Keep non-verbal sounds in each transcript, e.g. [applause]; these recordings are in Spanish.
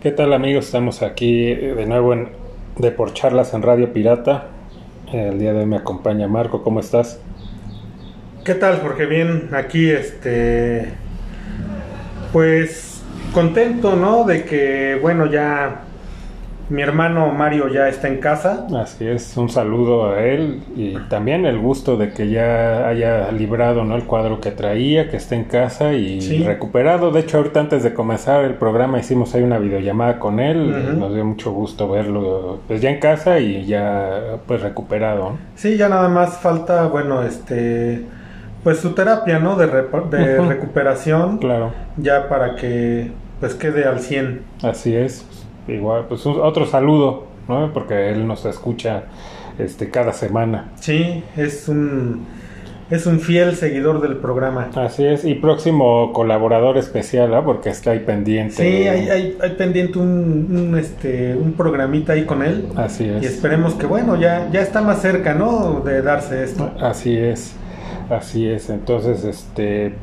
¿Qué tal amigos? Estamos aquí eh, de nuevo en de por charlas en Radio Pirata. El día de hoy me acompaña Marco, ¿cómo estás? ¿Qué tal, Jorge? Bien, aquí este pues contento, ¿no? De que bueno, ya mi hermano Mario ya está en casa. Así es, un saludo a él y también el gusto de que ya haya librado ¿no? el cuadro que traía, que esté en casa y recuperado. De hecho, ahorita antes de comenzar el programa hicimos ahí una videollamada con él. Nos dio mucho gusto verlo pues ya en casa y ya pues recuperado. Sí, ya nada más falta, bueno, este pues su terapia, ¿no? De, de recuperación. Claro. Ya para que pues quede al 100. Así es igual, pues otro saludo, ¿no? Porque él nos escucha este cada semana. Sí, es un es un fiel seguidor del programa. Así es, y próximo colaborador especial, ¿no? Porque está ahí pendiente. Sí, hay, hay, hay pendiente un, este, un programita ahí con él. Así es. Y esperemos que, bueno, ya, ya está más cerca, ¿no? De darse esto. Así es, así es. Entonces, este,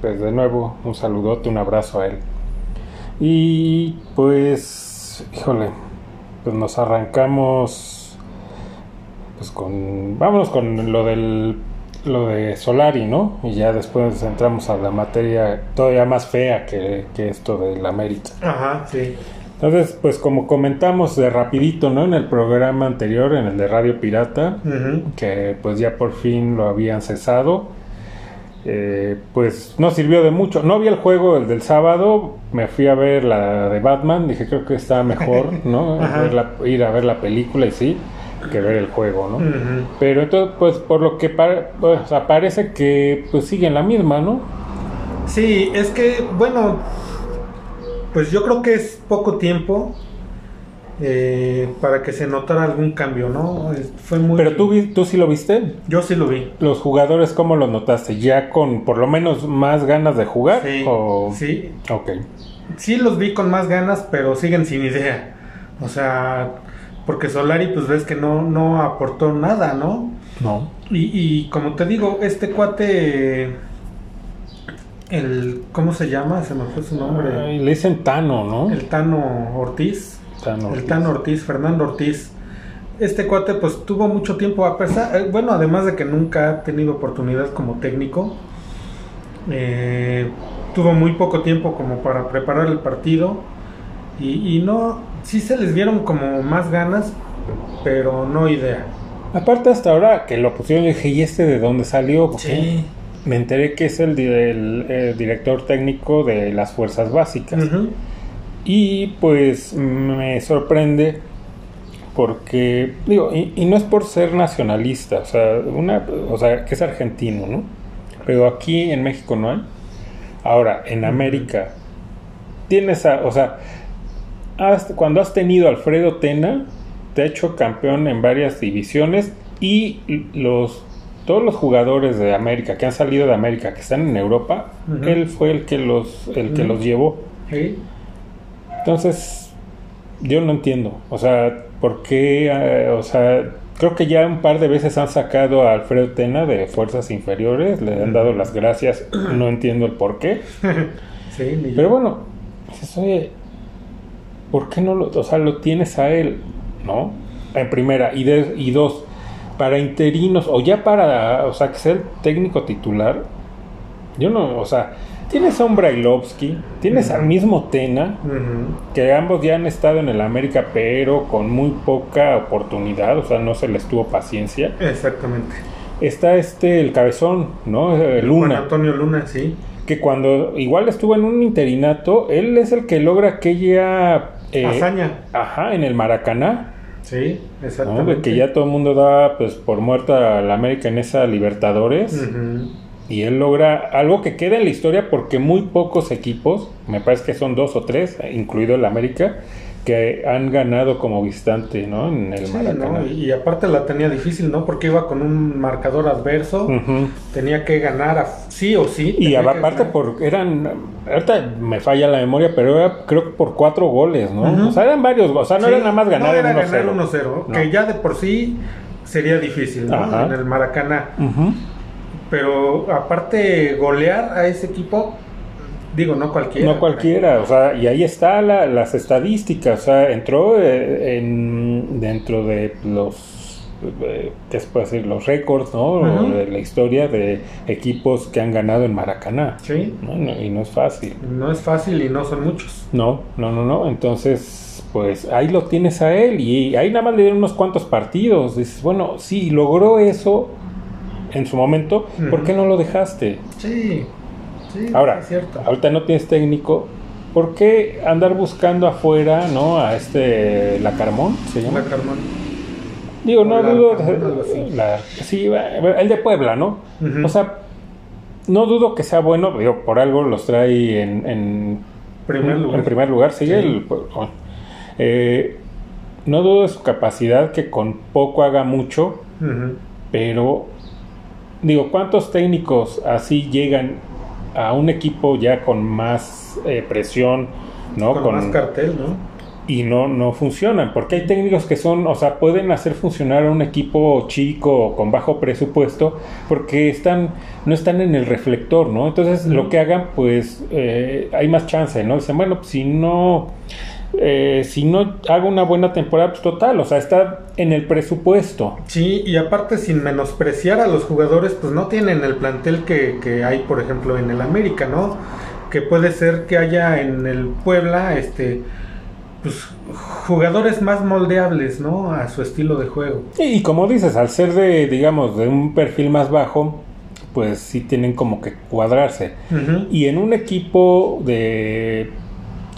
pues de nuevo, un saludote, un abrazo a él. Y pues híjole, pues nos arrancamos pues con vámonos con lo del lo de Solari, ¿no? Y ya después entramos a la materia todavía más fea que, esto del América. Ajá, sí. Entonces, pues como comentamos de rapidito, ¿no? En el programa anterior, en el de Radio Pirata, que pues ya por fin lo habían cesado eh, pues no sirvió de mucho. No vi el juego, el del sábado, me fui a ver la de Batman, dije creo que está mejor, [laughs] ¿no? ir a ver la película y sí, que ver el juego, ¿no? Pero entonces, pues por lo que pues, parece que pues siguen la misma, ¿no? Sí, es que, bueno, pues yo creo que es poco tiempo eh, para que se notara algún cambio, ¿no? Fue muy... Pero tú, tú sí lo viste. Yo sí lo vi. ¿Los jugadores cómo lo notaste? ¿Ya con por lo menos más ganas de jugar? Sí. O... Sí. Ok. Sí los vi con más ganas, pero siguen sin idea. O sea, porque Solari pues ves que no, no aportó nada, ¿no? No. Y, y como te digo, este cuate... El, ¿Cómo se llama? Se me fue su nombre. le dicen Tano, ¿no? El Tano Ortiz el Tan Ortiz, Fernando Ortiz. Este cuate pues tuvo mucho tiempo, a pesar, eh, bueno, además de que nunca ha tenido oportunidad como técnico, eh, tuvo muy poco tiempo como para preparar el partido y, no, sí se les dieron como más ganas, pero no idea. Aparte hasta ahora que lo pusieron, dije, ¿y este de dónde salió? sí. Me enteré que es el, el, director técnico de las fuerzas básicas. Y pues me sorprende porque, digo, y, no es por ser nacionalista, o sea, una, o sea, que es argentino, ¿no? Pero aquí en México no hay. Ahora, en América, tienes a, o sea, cuando has tenido Alfredo Tena, te ha hecho campeón en varias divisiones y los todos los jugadores de América que han salido de América que están en Europa, él fue el que los el que los llevó. ¿Sí? Entonces, yo no entiendo. O sea, ¿por qué? Eh, o sea, creo que ya un par de veces han sacado a Alfredo Tena de fuerzas inferiores, le han dado las gracias, [clears throat] no entiendo el por qué. [laughs] sí, Pero bueno, dices, oye, ¿por qué no lo, o sea, lo tienes a él, no? En primera, y, de, y dos, para interinos, o ya para, o sea, que sea el técnico titular, yo no, o sea, Tienes a un Brailovsky, tienes al mismo Tena, que ambos ya han estado en el América, pero con muy poca oportunidad, o sea, no se les tuvo paciencia. Exactamente. Está este, el cabezón, ¿no? Luna. Juan Antonio Luna, sí. Que cuando igual estuvo en un interinato, él es el que logra aquella... Eh, Hazaña. Ajá, en el Maracaná. Sí, exactamente. que ya todo el mundo da pues por muerta a la América en esa Libertadores y él logra algo que queda en la historia porque muy pocos equipos, me parece que son dos o tres, incluido el América, que han ganado como visitante, ¿no? En el Maracaná. Y aparte la tenía difícil, ¿no? Porque iba con un marcador adverso, tenía que ganar sí o sí. Y aparte por eran, ahorita me falla la memoria, pero era creo que por cuatro goles, ¿no? O sea, eran varios, o sea, no era nada más ganar 1-0. Que ya de por sí sería difícil, ¿no? En el Maracaná. Pero aparte golear a ese equipo, Digo, no cualquiera. No cualquiera, o sea, y ahí está la, las estadísticas, o sea, entró eh, en, dentro de los, eh, ¿qué se puede decir? Los récords, ¿no? De la historia de equipos que han ganado en Maracaná. Sí. y no es fácil. No es fácil y no son muchos. No, no, no, no. Entonces, pues ahí lo tienes a él y ahí nada más le dieron unos cuantos partidos. Dices, bueno, sí, logró eso en su momento, ¿por qué no lo dejaste? Sí. Ahora, ahorita no tienes técnico. ¿Por qué andar buscando afuera, no? A este, la Carmón, ¿se llama? La Carmón. Digo, no dudo. La, sí, el de Puebla, ¿no? O sea, no dudo que sea bueno, digo, por algo los trae en, en, primer, lugar. en primer lugar. Sigue el. Eh, no dudo de su capacidad que con poco haga mucho, pero digo, ¿cuántos técnicos así llegan a un equipo ya con más eh, presión, ¿no? Con, más cartel, ¿no? Y no, no funcionan, porque hay técnicos que son, o sea, pueden hacer funcionar a un equipo chico con bajo presupuesto, porque están, no están en el reflector, ¿no? Entonces, lo que hagan, pues, eh, hay más chance, ¿no? Dicen, bueno, pues, si no, eh, si no hago una buena temporada, pues total, o sea, está en el presupuesto. Sí, y aparte sin menospreciar a los jugadores, pues no tienen el plantel que, que hay, por ejemplo, en el América, ¿no? Que puede ser que haya en el Puebla, este, pues jugadores más moldeables, ¿no? A su estilo de juego. y como dices, al ser de, digamos, de un perfil más bajo, pues sí tienen como que cuadrarse. Y en un equipo de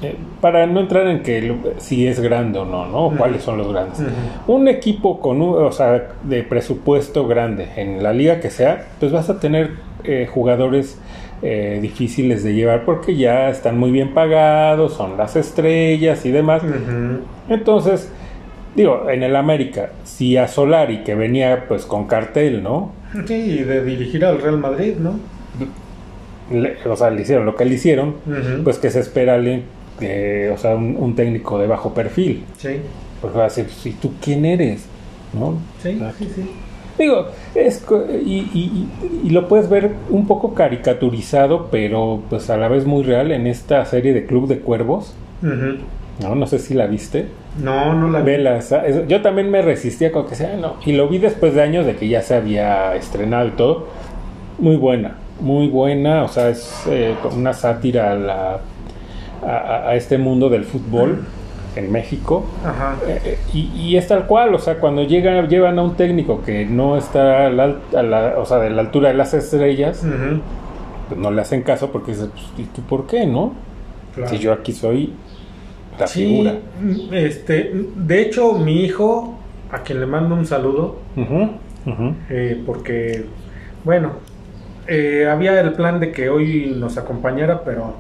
eh, para no entrar en que si es grande o no, ¿no? ¿Cuáles son los grandes? Un equipo con, un, o sea, de presupuesto grande en la liga que sea, pues vas a tener eh, jugadores eh, difíciles de llevar porque ya están muy bien pagados, son las estrellas y demás. Entonces, digo, en el América, si a Solari, que venía pues con cartel, ¿no? Sí, de dirigir al Real Madrid, ¿no? o sea, le hicieron lo que le hicieron, pues que se espera alguien o sea, un, técnico de bajo perfil. Sí. Porque va a decir, ¿y tú quién eres? ¿No? Sí, sí, sí. Digo, es, y, y, lo puedes ver un poco caricaturizado, pero pues a la vez muy real en esta serie de Club de Cuervos. No, no sé si la viste. No, no la vi. Yo también me resistía con que sea, no. Y lo vi después de años de que ya se había estrenado y todo. Muy buena, muy buena. O sea, es eh, una sátira a la a, este mundo del fútbol en México. Eh, eh, y, es tal cual, o sea, cuando llegan, llevan a un técnico que no está a la, o sea, de la altura de las estrellas, pues no le hacen caso porque dices, pues, ¿y tú por qué, no? Si yo aquí soy la figura. Este, de hecho, mi hijo, a quien le mando un saludo, eh, porque, bueno, había el plan de que hoy nos acompañara, pero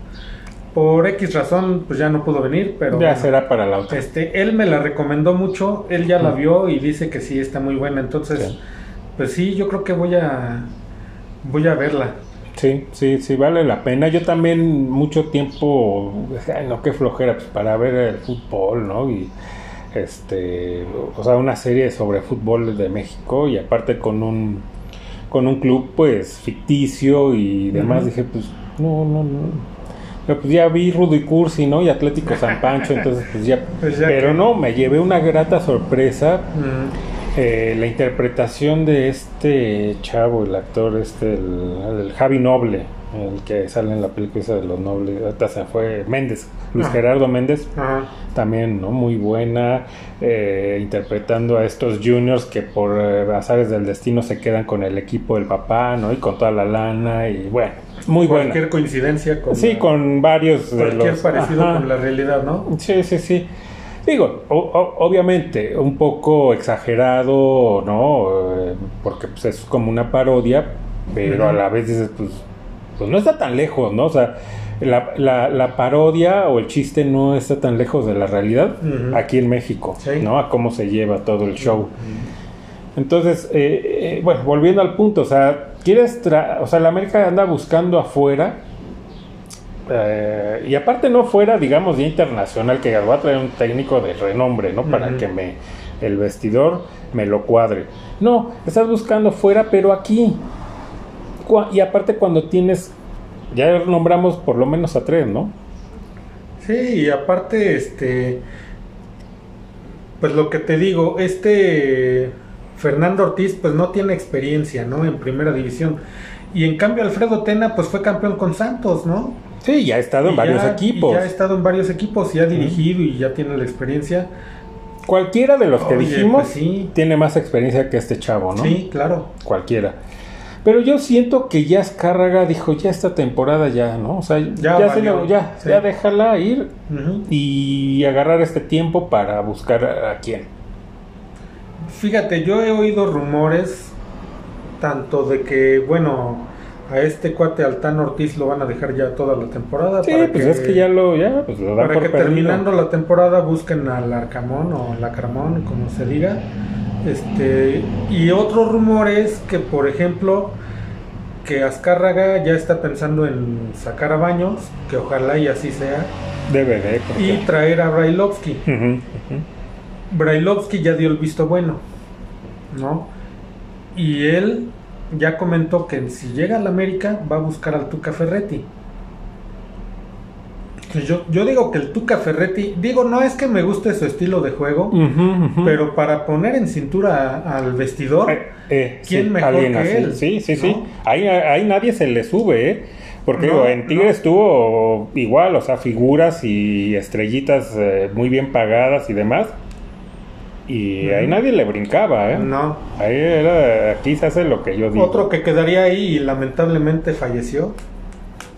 por X razón, pues ya no pudo venir, pero... Ya será para la otra. Este, él me la recomendó mucho, él ya la vio y dice que sí, está muy buena, entonces, pues sí, yo creo que voy a... Voy a verla. Sí, sí, sí, vale la pena. Yo también mucho tiempo, ay, no, qué flojera, pues para ver el fútbol, ¿no? Y este, o sea, una serie sobre fútbol de México y aparte con un, con un club, pues, ficticio y demás, dije, pues, no, no, no pero pues ya vi Rudo y Cursi, ¿no? Y Atlético San Pancho, entonces pues ya... [laughs] Pues pero no, me llevé una grata sorpresa. Eh, la interpretación de este chavo, el actor, este, el, Javi Noble, el que sale en la película de los nobles, ahorita se fue Méndez, Luis ah. Gerardo Méndez, también, ¿no? Muy buena, eh, interpretando a estos juniors que por eh, azares del destino se quedan con el equipo del papá, ¿no? Y con toda la lana, y bueno, muy buena. Cualquier coincidencia con. Sí, con varios de cualquier parecido con la realidad, ¿no? Sí, sí, sí. Digo, obviamente, un poco exagerado, ¿no? Eh, porque pues, es como una parodia, pero a la vez dices, pues, pues no está tan lejos, ¿no? O sea, la, la, parodia o el chiste no está tan lejos de la realidad aquí en México, ¿no? A cómo se lleva todo el show. Entonces, eh, eh, bueno, volviendo al punto, o sea, quieres, o sea, la América anda buscando afuera, eh, y aparte no fuera, digamos, de internacional, que va a traer un técnico de renombre, ¿no? Para que me, el vestidor me lo cuadre. No, estás buscando fuera, pero aquí. Y aparte cuando tienes ya nombramos por lo menos a tres, ¿no? Sí, y aparte, este, pues lo que te digo, este Fernando Ortiz pues no tiene experiencia, ¿no? En primera división. Y en cambio Alfredo Tena pues fue campeón con Santos, ¿no? Sí, ya ha estado en varios equipos. ya ha estado en varios equipos y ha dirigido y ya tiene la experiencia. Cualquiera de los que dijimos pues tiene más experiencia que este chavo, ¿no? Sí, claro. Cualquiera. Pero yo siento que ya Escárraga dijo, ya esta temporada ya, ¿no? O sea, ya, ya, ya, déjala ir y agarrar este tiempo para buscar a, quién. Fíjate, yo he oído rumores tanto de que, bueno, a este cuate Altán Ortiz lo van a dejar ya toda la temporada. Sí, pues es que ya lo, ya, pues lo dan Para que terminando la temporada busquen al Arcamón o al Acramón, como se diga este, y otros rumores que, por ejemplo, que Azcárraga ya está pensando en sacar a Baños, que ojalá y así sea. Debe Y traer a Brailovsky. Brailovsky ya dio el visto bueno, ¿no? Y él ya comentó que si llega al América va a buscar al Tuca Ferretti. Yo, yo digo que el Tuca Ferretti, digo, no es que me guste su estilo de juego, pero para poner en cintura al vestidor, eh, eh, ¿quién mejor que él? Sí, sí, sí. Ahí, ahí, nadie se le sube, ¿eh? Porque en Tigres estuvo igual, o sea, figuras y estrellitas eh, muy bien pagadas y demás. Y ahí nadie le brincaba, ¿eh? No. Ahí era, aquí se hace lo que yo digo. Otro que quedaría ahí y lamentablemente falleció.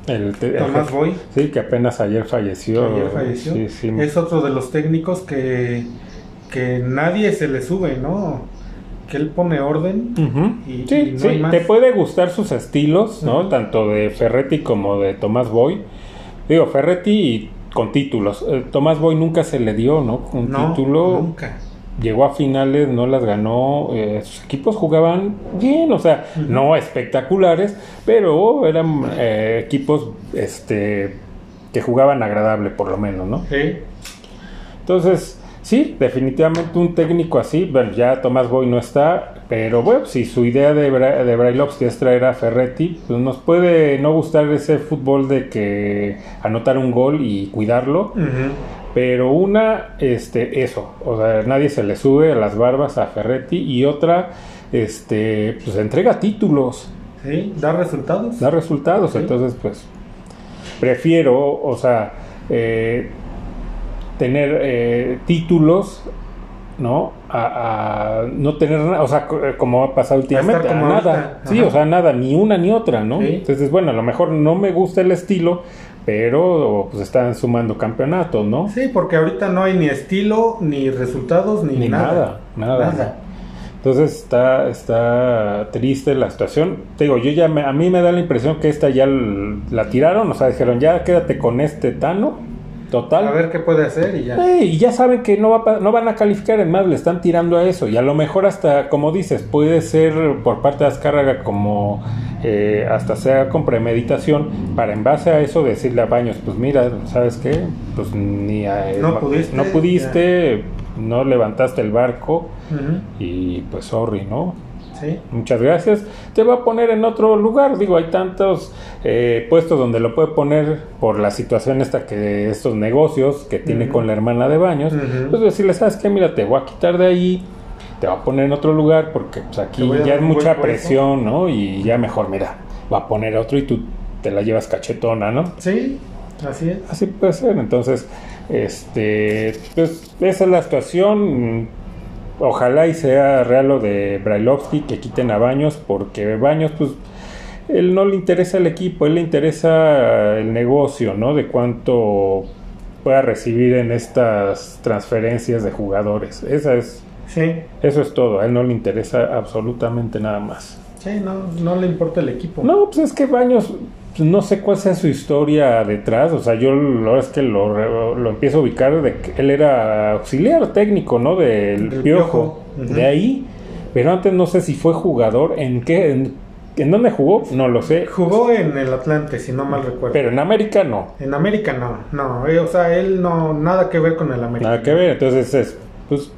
El, Tomás Boy. Sí, que apenas ayer falleció. Ayer falleció. Es otro de los técnicos que, que nadie se le sube, ¿no? Que él pone orden. y, sí, sí. te puede gustar sus estilos, ¿no? Tanto de Ferretti como de Tomás Boy. Digo, Ferretti con títulos. Eh, Tomás Boy nunca se le dio, ¿no? Un título. Nunca llegó a finales, no las ganó, eh, sus equipos jugaban bien, o sea, no espectaculares, pero eran eh, equipos este, que jugaban agradable por lo menos, ¿no? Sí. Entonces, sí, definitivamente un técnico así, bueno, ya Tomás Boy no está, pero bueno, si su idea de, de Brailovsky es traer a Ferretti, pues nos puede no gustar ese fútbol de que anotar un gol y cuidarlo. Pero una, este, eso, o sea, nadie se le sube a las barbas a Ferretti y otra, este, pues entrega títulos. Sí, da resultados. Da resultados, entonces pues prefiero, o sea, eh, tener eh, títulos, ¿no? A, no tener nada, o sea, como ha pasado últimamente, nada. Sí, o sea, nada, ni una ni otra, ¿no? Entonces, bueno, a lo mejor no me gusta el estilo, pero pues están sumando campeonatos, ¿no? Sí, porque ahorita no hay ni estilo, ni resultados, ni, nada, nada. Entonces está, está triste la situación. Te digo, yo ya a mí me da la impresión que esta ya la tiraron, o sea, dijeron, ya quédate con este Tano, total. A ver qué puede hacer y ya. y ya saben que no, va, no van a calificar, en más le están tirando a eso. Y a lo mejor hasta, como dices, puede ser por parte de Azcárraga como eh, hasta sea con premeditación, para en base a eso decirle a Baños, pues mira, ¿sabes qué? Pues ni no pudiste, no, pudiste no levantaste el barco y pues sorry, ¿no? Sí. Muchas gracias. Te va a poner en otro lugar. Digo, hay tantos eh, puestos donde lo puede poner por la situación esta que estos negocios que tiene con la hermana de baños. Pues decirle, ¿sabes qué? Mira, te voy a quitar de ahí te va a poner en otro lugar porque pues, aquí ya es mucha presión, ¿no? Y ya mejor, mira, va a poner otro y tú te la llevas cachetona, ¿no? Sí, así es. Así puede ser. Entonces, este, pues esa es la situación. Ojalá y sea real lo de Brailovsky, que quiten a Baños, porque Baños, pues, él no le interesa el equipo, él le interesa el negocio, ¿no? De cuánto pueda recibir en estas transferencias de jugadores. Esa es Sí. Eso es todo, a él no le interesa absolutamente nada más. Sí, no, no le importa el equipo. No, pues es que Baños, no sé cuál sea su historia detrás, o sea, yo la verdad es que lo, lo empiezo a ubicar de que él era auxiliar técnico, ¿no? Del Piojo, de ahí, pero antes no sé si fue jugador, ¿en qué? En, dónde jugó? No lo sé. Jugó en el Atlante, si no mal recuerdo. Pero en América no. En América no, no. Eh, o sea, él no, nada que ver con el América. Nada que ver, entonces es, pues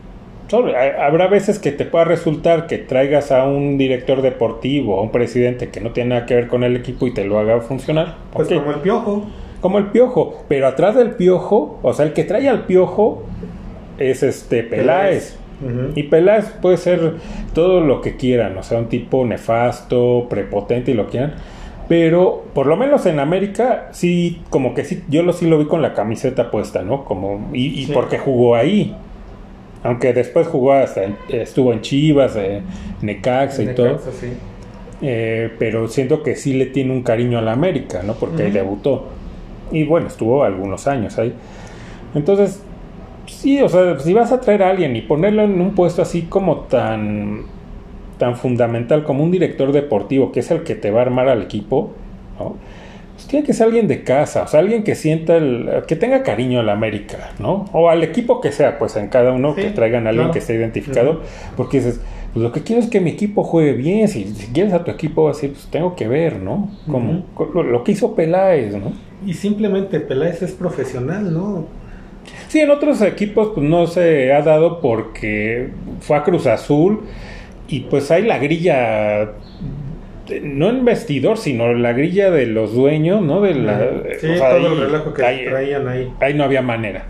habrá veces que te pueda resultar que traigas a un director deportivo, a un presidente que no tiene nada que ver con el equipo y te lo haga funcionar. Pues como el piojo. Como el piojo, pero atrás del piojo, o sea, el que trae al piojo es este Peláez. Y Peláez puede ser todo lo que quieran, o sea, un tipo nefasto, prepotente y lo quieran. Pero por lo menos en América sí, como que sí, yo lo sí lo vi con la camiseta puesta, ¿no? Como, y, porque jugó ahí. Aunque después jugó hasta, estuvo en Chivas, eh, Necaxa y todo. Eh, pero siento que sí le tiene un cariño a la América, ¿no? Porque ahí debutó. Y bueno, estuvo algunos años ahí. Entonces, sí, o sea, si vas a traer a alguien y ponerlo en un puesto así como tan, tan fundamental como un director deportivo, que es el que te va a armar al equipo, ¿no? Pues tiene que ser alguien de casa, o sea, alguien que sienta el, que tenga cariño a la América, ¿no? O al equipo que sea, pues en cada uno que traigan a alguien que esté identificado, porque dices, pues lo que quiero es que mi equipo juegue bien, si, quieres a tu equipo así, pues tengo que ver, ¿no? Como lo, que hizo Peláez, ¿no? Y simplemente Peláez es profesional, ¿no? Sí, en otros equipos pues no se ha dado porque fue a Cruz Azul y pues hay la grilla no en vestidor, sino la grilla de los dueños, ¿no? De la, sí, todo el relajo que traían ahí. Ahí no había manera.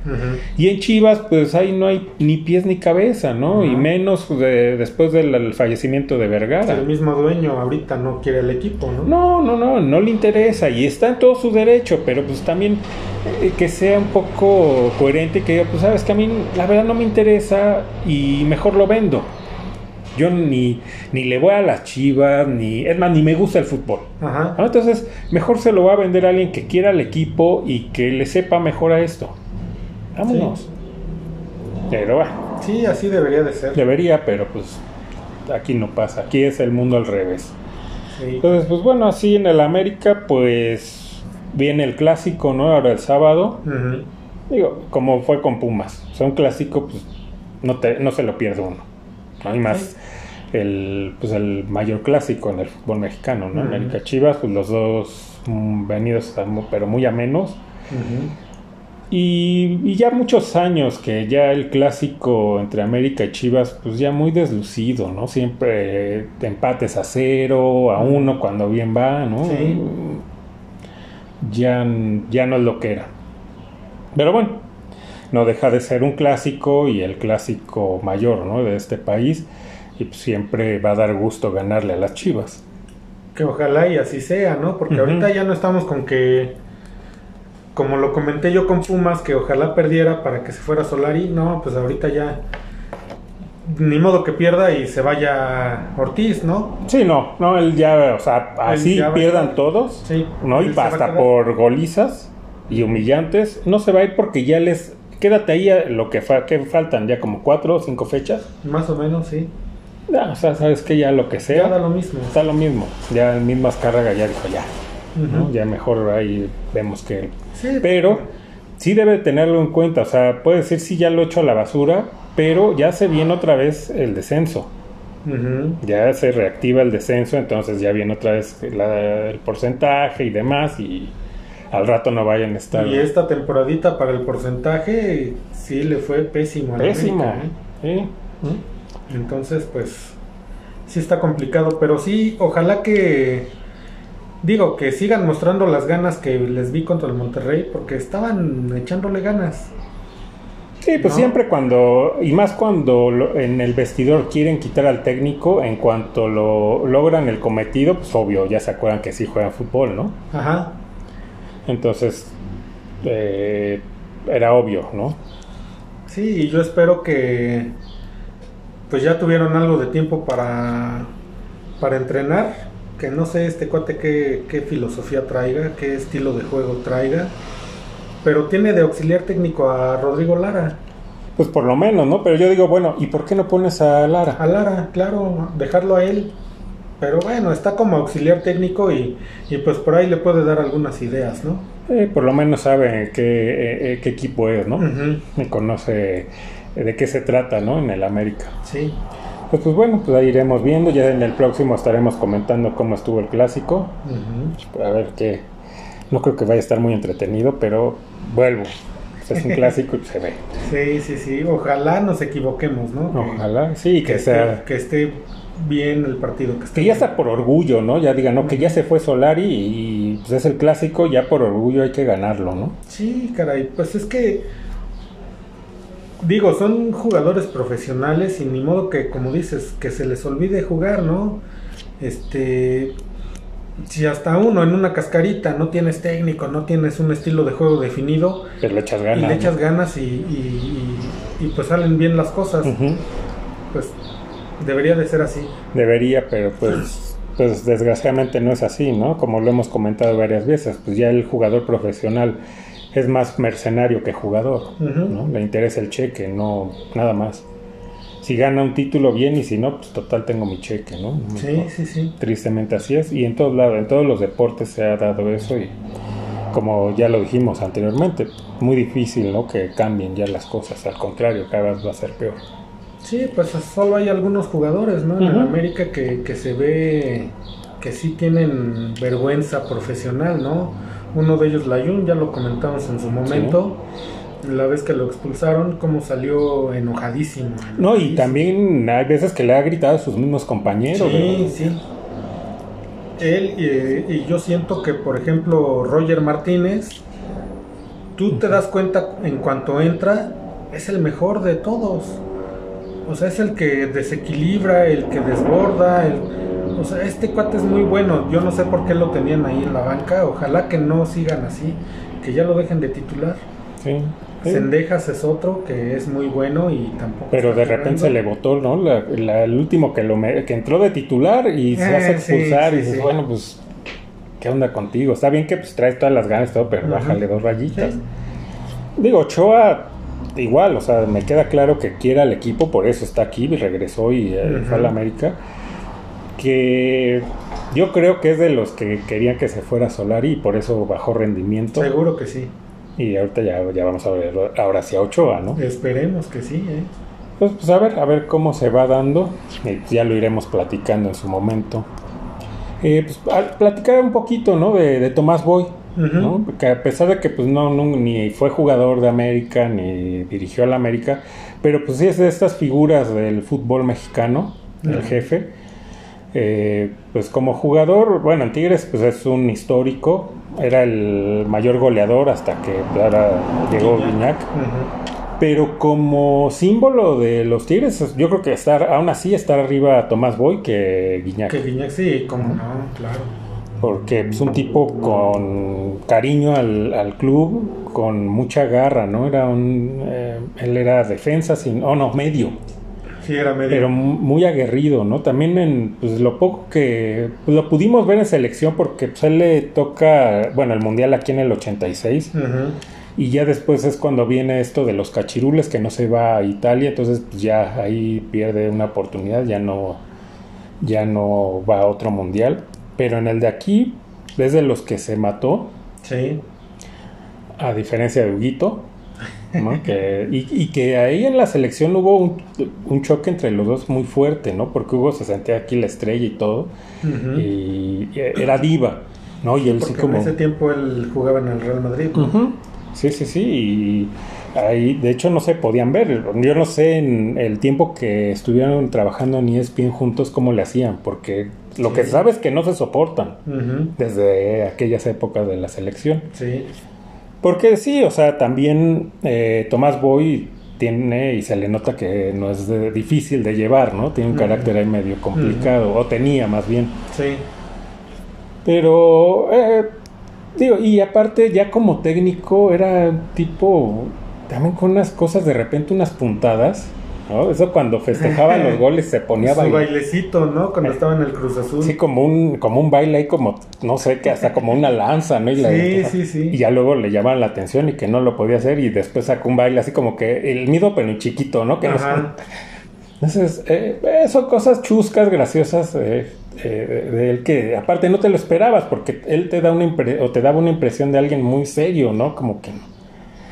Y en Chivas, pues ahí no hay ni pies ni cabeza, ¿no? Y menos después del fallecimiento de Vergara. el mismo dueño ahorita no quiere el equipo, ¿no? No, no, no, no le interesa y está en todo su derecho, pero pues también eh, que sea un poco coherente, que diga, pues sabes que a mí la verdad no me interesa y mejor lo vendo. Yo ni, ni le voy a las chivas, ni, es más, ni me gusta el fútbol. Entonces, mejor se lo va a vender a alguien que quiera el equipo y que le sepa mejor a esto. Vámonos. Pero bueno. Sí, así debería de ser. Debería, pero pues aquí no pasa. Aquí es el mundo al revés. Entonces, pues bueno, así en el América, pues viene el clásico, ¿no? Ahora el sábado. Digo, como fue con Pumas. O sea, un clásico, pues no, te, no se lo pierde uno. ¿no? Y más el, pues el mayor clásico en el fútbol mexicano, ¿no? América Chivas, pues los dos mm, venidos, pero muy a menos. y, ya muchos años que ya el clásico entre América y Chivas, pues ya muy deslucido, ¿no? Siempre empates a cero, a uno cuando bien va, ¿no? Ya, ya no es lo que era. Pero bueno, no deja de ser un clásico y el clásico mayor ¿no? de este país y siempre va a dar gusto ganarle a las Chivas. Que ojalá y así sea, ¿no? Porque ahorita ya no estamos con que, como lo comenté yo con Pumas, que ojalá perdiera para que se fuera Solari, no, pues ahorita ya ni modo que pierda y se vaya Ortiz, ¿no? Sí, no, no, él ya, o sea, así pierdan todos, sí, ¿no? Y basta por golizas y humillantes, no se va a ir porque ya les quédate ahí lo que, que faltan, ya como cuatro o cinco fechas. Más o menos, sí. Ya, o sea, sabes que ya lo que sea. Ya da lo mismo. Está lo mismo. Ya el mismo Azcárraga ya dijo ya. Ya mejor ahí vemos que. Sí, pero sí debe tenerlo en cuenta. O sea, puede decir sí ya lo he hecho a la basura, pero ya se viene otra vez el descenso. Ya se reactiva el descenso, entonces ya viene otra vez el porcentaje y demás. Y al rato no vayan a estar. Y esta temporadita para el porcentaje sí le fue pésimo. Pésimo. ¿eh? Entonces, pues sí está complicado, pero sí, ojalá que digo que sigan mostrando las ganas que les vi contra el Monterrey porque estaban echándole ganas. Sí, pues siempre cuando, y más cuando en el vestidor quieren quitar al técnico, en cuanto lo logran el cometido, pues obvio, ya se acuerdan que sí juegan fútbol, ¿no? Ajá. Entonces, eh, era obvio, ¿no? Sí, y yo espero que pues ya tuvieron algo de tiempo para, para entrenar, que no sé este cuate qué, qué filosofía traiga, qué estilo de juego traiga, pero tiene de auxiliar técnico a Rodrigo Lara. Pues por lo menos, ¿no? Pero yo digo, bueno, ¿y por qué no pones a Lara? A Lara, claro, dejarlo a él. Pero bueno, está como auxiliar técnico y, pues por ahí le puede dar algunas ideas, ¿no? Eh, por lo menos sabe qué, eh, eh, qué equipo es, ¿no? Y conoce de qué se trata, ¿no? En el América. Sí. Pues, pues bueno, pues ahí iremos viendo. Ya en el próximo estaremos comentando cómo estuvo el clásico. A ver qué. No creo que vaya a estar muy entretenido, pero vuelvo. pues es un [laughs] clásico y se ve. Sí, sí, sí. Ojalá nos equivoquemos, ¿no? Ojalá, sí, que, sea. que esté bien el partido. Que, ya está por orgullo, ¿no? Ya digan, no, que ya se fue Solari y pues es el clásico, ya por orgullo hay que ganarlo, ¿no? Sí, caray, pues es que digo, son jugadores profesionales y ni modo que, como dices, que se les olvide jugar, ¿no? Este, si hasta uno en una cascarita no tienes técnico, no tienes un estilo de juego definido, pues le echas ganas. Y le echas ganas y, y, pues salen bien las cosas. Pues debería de ser así. Debería, pero pues, pues desgraciadamente no es así, ¿no? Como lo hemos comentado varias veces, pues ya el jugador profesional es más mercenario que jugador, ¿no? Le interesa el cheque, no nada más. Si gana un título bien y si no, pues total tengo mi cheque, ¿no? Sí, sí, sí. Tristemente así es y en todos lados, en todos los deportes se ha dado eso y como ya lo dijimos anteriormente, muy difícil, ¿no? Que cambien ya las cosas, al contrario, cada vez va a ser peor. Sí, pues solo hay algunos jugadores, ¿no? En América que, que se ve que sí tienen vergüenza profesional, ¿no? Uno de ellos, Layun, ya lo comentamos en su momento. La vez que lo expulsaron, cómo salió enojadísimo. No, y también hay veces que le ha gritado a sus mismos compañeros. Sí, sí. Él y, yo siento que, por ejemplo, Roger Martínez, tú te das cuenta en cuanto entra, es el mejor de todos. O sea, es el que desequilibra, el que desborda, el o sea, este cuate es muy bueno. Yo no sé por qué lo tenían ahí en la banca. Ojalá que no sigan así, que ya lo dejen de titular. Sí. Sendejas es otro que es muy bueno y tampoco. Pero de repente se le votó, ¿no? el último que lo que entró de titular y se hace eh, expulsar y dices, bueno, pues, ¿qué onda contigo? Está bien que pues traes todas las ganas todo, pero bájale dos rayitas. Digo, Ochoa igual, o sea, me queda claro que quiere al equipo, por eso está aquí, y regresó y eh, fue a la América que yo creo que es de los que querían que se fuera Solari y por eso bajó rendimiento. Seguro que sí. Y ahorita ya, ya vamos a ver ahora sí a Ochoa, ¿no? Esperemos que sí, ¿eh? Pues, pues a ver, a ver cómo se va dando. ya lo iremos platicando en su momento. Eh, pues platicar un poquito, ¿no? De, Tomás Boy, ¿no? Porque a pesar de que pues no, ni fue jugador de América ni dirigió a la América, pero pues sí es de estas figuras del fútbol mexicano, el jefe eh, pues como jugador, bueno, en Tigres pues es un histórico, era el mayor goleador hasta que llegó Guiñac. Pero como símbolo de los Tigres, yo creo que estar, aún así estar arriba Tomás Boy que Guiñac. Que Guiñac sí, como no, claro. Porque es un tipo con cariño al, club, con mucha garra, ¿no? Era un, eh, él era defensa, sin, oh no, medio pero muy aguerrido, ¿no? También en pues, lo poco que pues, lo pudimos ver en selección porque pues, él le toca, bueno, el mundial aquí en el 86. Y ya después es cuando viene esto de los cachirules que no se va a Italia, entonces pues ya ahí pierde una oportunidad, ya no ya no va a otro mundial, pero en el de aquí desde los que se mató. Sí. A diferencia de Huguito, y, que ahí en la selección hubo un, choque entre los dos muy fuerte, ¿no? Porque Hugo se sentía aquí la estrella y todo, y, era diva, ¿no? Y él sí como... En ese tiempo él jugaba en el Real Madrid. Sí, sí, sí, y ahí de hecho no se podían ver. Yo no sé en el tiempo que estuvieron trabajando en ESPN juntos cómo le hacían, porque lo que sabes es que no se soportan desde aquellas épocas de la selección. Sí. Porque sí, o sea, también eh, Tomás Boy tiene y se le nota que no es difícil de llevar, ¿no? Tiene un carácter ahí medio complicado, o tenía más bien. Sí. Pero, eh, digo, y aparte ya como técnico era tipo, también con unas cosas de repente, unas puntadas eso cuando festejaban los [laughs] goles se ponía Su bailecito, ¿no? Cuando estaba en el Cruz Azul. Sí, como un, como un baile ahí, como, no sé, que hasta como una lanza, ¿no? Y sí, sí, sí. Y ya luego le llamaban la atención y que no lo podía hacer y después sacó un baile así como que el mismo pero chiquito, ¿no? Que Entonces, eh, eh, son cosas chuscas, graciosas eh, de él que aparte no te lo esperabas porque él te da una o te daba una impresión de alguien muy serio, ¿no? Como que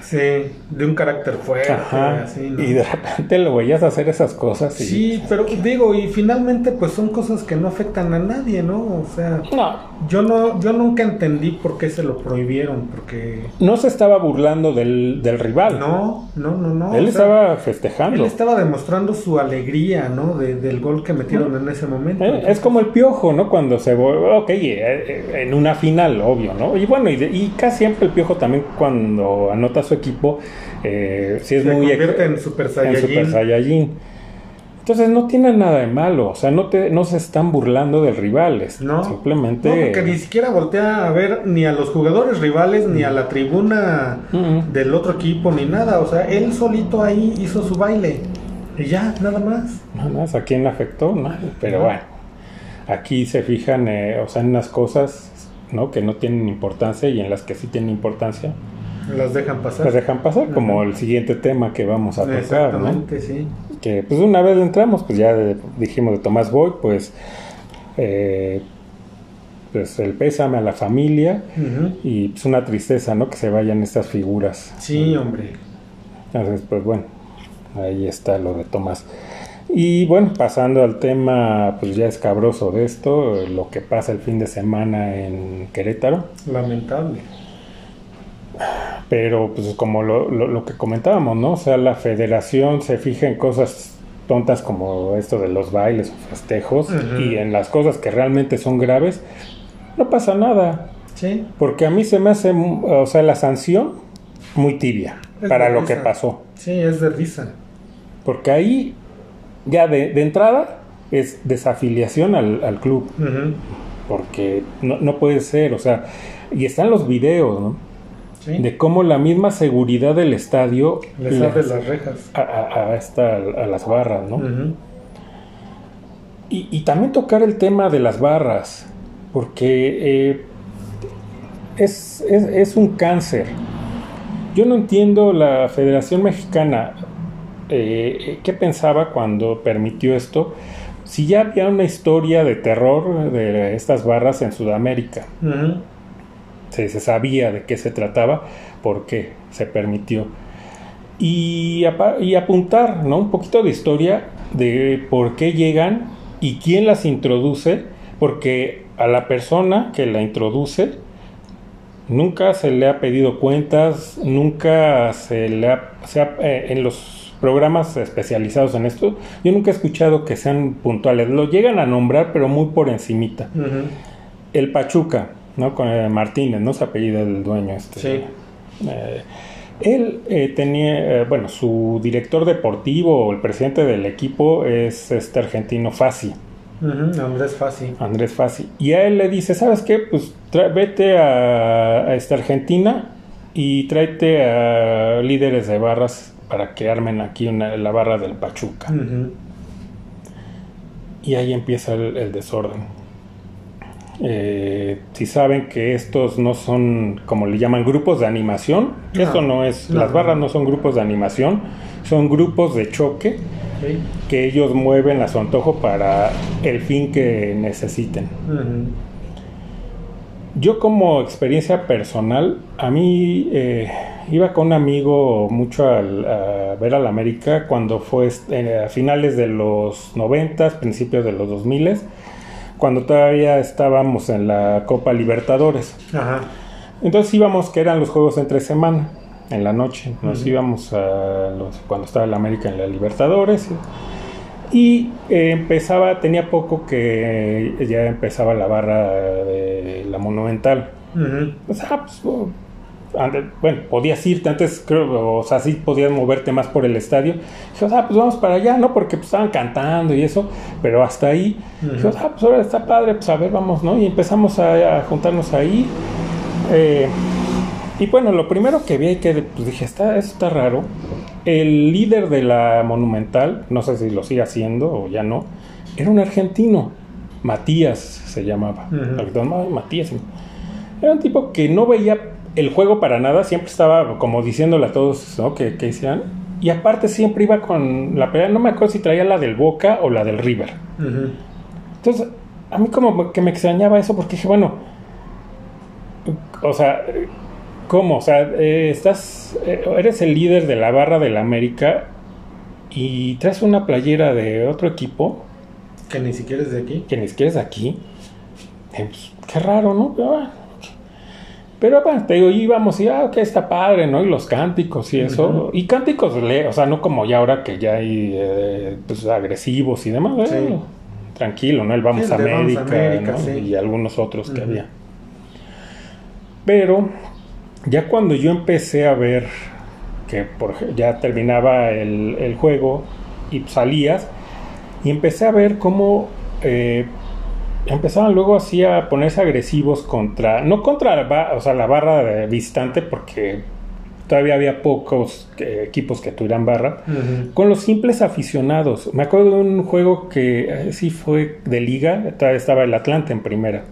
Sí, de un carácter fuerte, así, Y de repente lo veías hacer esas cosas. Y... Sí, pero digo, y finalmente pues son cosas que no afectan a nadie, ¿no? O sea, no. yo no, yo nunca entendí por qué se lo prohibieron, porque... No se estaba burlando del, del rival. No, no, no, no. Él estaba festejando. Él estaba demostrando su alegría, ¿no? del gol que metieron en ese momento. Eh, es como el piojo, ¿no? Cuando se... Ok, eh, eh, en una final, obvio, ¿no? Y bueno, y, y casi siempre el piojo también cuando anota su equipo, eh, si es muy... Convierte en Super Saiyajin. Entonces no tiene nada de malo, o sea, no, te, no se están burlando del rivales. No. Simplemente. No, porque ni siquiera voltea a ver ni a los jugadores rivales, ni a la tribuna del otro equipo, ni nada. O sea, él solito ahí hizo su baile. Y ya, nada más. Nada más, ¿a quién afectó? Pero bueno, aquí se fijan, eh, o sea, en unas cosas ¿no? que no tienen importancia y en las que sí tienen importancia las dejan pasar. Las dejan pasar, como el siguiente tema que vamos a tocar, Exactamente, sí. Que pues una vez entramos, pues ya dijimos de Tomás Boy, pues, eh, pues el pésame a la familia y pues una tristeza, ¿no? Que se vayan estas figuras. Sí, hombre. Entonces, pues bueno, ahí está lo de Tomás. Y bueno, pasando al tema pues ya escabroso de esto, lo que pasa el fin de semana en Querétaro. Lamentable. Pero pues como lo, lo, que comentábamos, ¿no? O sea, la federación se fija en cosas tontas como esto de los bailes o festejos y en las cosas que realmente son graves, no pasa nada. Sí. Porque a mí se me hace, o sea, la sanción muy tibia para lo que pasó. Sí, es de risa. Porque ahí, ya de, entrada, es desafiliación al, al club. Porque no, no puede ser, o sea, y están los videos, ¿no? De cómo la misma seguridad del estadio les abre las rejas a, a, las barras, ¿no? y, también tocar el tema de las barras, porque eh, es, un cáncer. Yo no entiendo la Federación Mexicana eh, qué pensaba cuando permitió esto. Si ya había una historia de terror de estas barras en Sudamérica se, sabía de qué se trataba, por qué se permitió. Y, y, apuntar ¿no? un poquito de historia de por qué llegan y quién las introduce, porque a la persona que la introduce nunca se le ha pedido cuentas, nunca se le ha, eh, en los programas especializados en esto, yo nunca he escuchado que sean puntuales, lo llegan a nombrar pero muy por encimita. El Pachuca, ¿no? Con eh, Martínez, ¿no? Se apellida el dueño. Este, sí. Eh, él eh, tenía, bueno, su director deportivo, el presidente del equipo es este argentino Fassi. Andrés Fassi. Andrés Fassi. Y a él le dice, ¿sabes qué? Pues vete a, esta Argentina y tráete a líderes de barras para que armen aquí una, la barra del Pachuca. Y ahí empieza el desorden. Eh, si saben que estos no son, como le llaman, grupos de animación, eso no es, las barras no son grupos de animación, son grupos de choque que ellos mueven a su antojo para el fin que necesiten. Yo como experiencia personal, a mí eh, iba con un amigo mucho a ver a la América cuando fue a finales de los 90, principios de los 2000 cuando todavía estábamos en la Copa Libertadores. Ajá. Entonces íbamos, que eran los juegos entre semana, en la noche. Nos íbamos a los, cuando estaba el América en la Libertadores. Y eh, empezaba, tenía poco que ya empezaba la barra de la Monumental. o sea, pues, bueno, podías irte antes, creo, o sea, sí podías moverte más por el estadio. Dije, sea, pues vamos para allá, ¿no? Porque pues, estaban cantando y eso, pero hasta ahí, dije, o sea, pues ahora está padre, pues a ver, vamos, ¿no? Y empezamos a, juntarnos ahí. Eh, y bueno, lo primero que vi que pues dije, está, eso está raro. El líder de la Monumental, no sé si lo sigue haciendo o ya no, era un argentino, Matías se llamaba. Matías. Era un tipo que no veía el juego para nada, siempre estaba como diciéndole a todos ¿no? que, que hicieran. Y aparte siempre iba con la pelea, no me acuerdo si traía la del Boca o la del River. Entonces, a mí como que me extrañaba eso porque dije, bueno, o sea, ¿Cómo? O sea, eh, estás, eh, eres el líder de la barra del América y traes una playera de otro equipo. Que ni siquiera es de aquí. Que ni siquiera es de aquí. Eh, pues, qué raro, ¿no? Pero, bueno, te digo, íbamos y, ah, ok, está padre, ¿no? Y los cánticos y eso. Y cánticos, o sea, no como ya ahora que ya hay pues, agresivos y demás. tranquilo, ¿no? El Vamos a América, y algunos otros que había. Pero ya cuando yo empecé a ver que por, ya terminaba el, juego y salías, y empecé a ver cómo eh, empezaban luego así a ponerse agresivos contra, no contra la, o sea, la barra de visitante, porque todavía había pocos eh, equipos que tuvieran barra, con los simples aficionados. Me acuerdo de un juego que eh, sí fue de liga, estaba el Atlante en primera.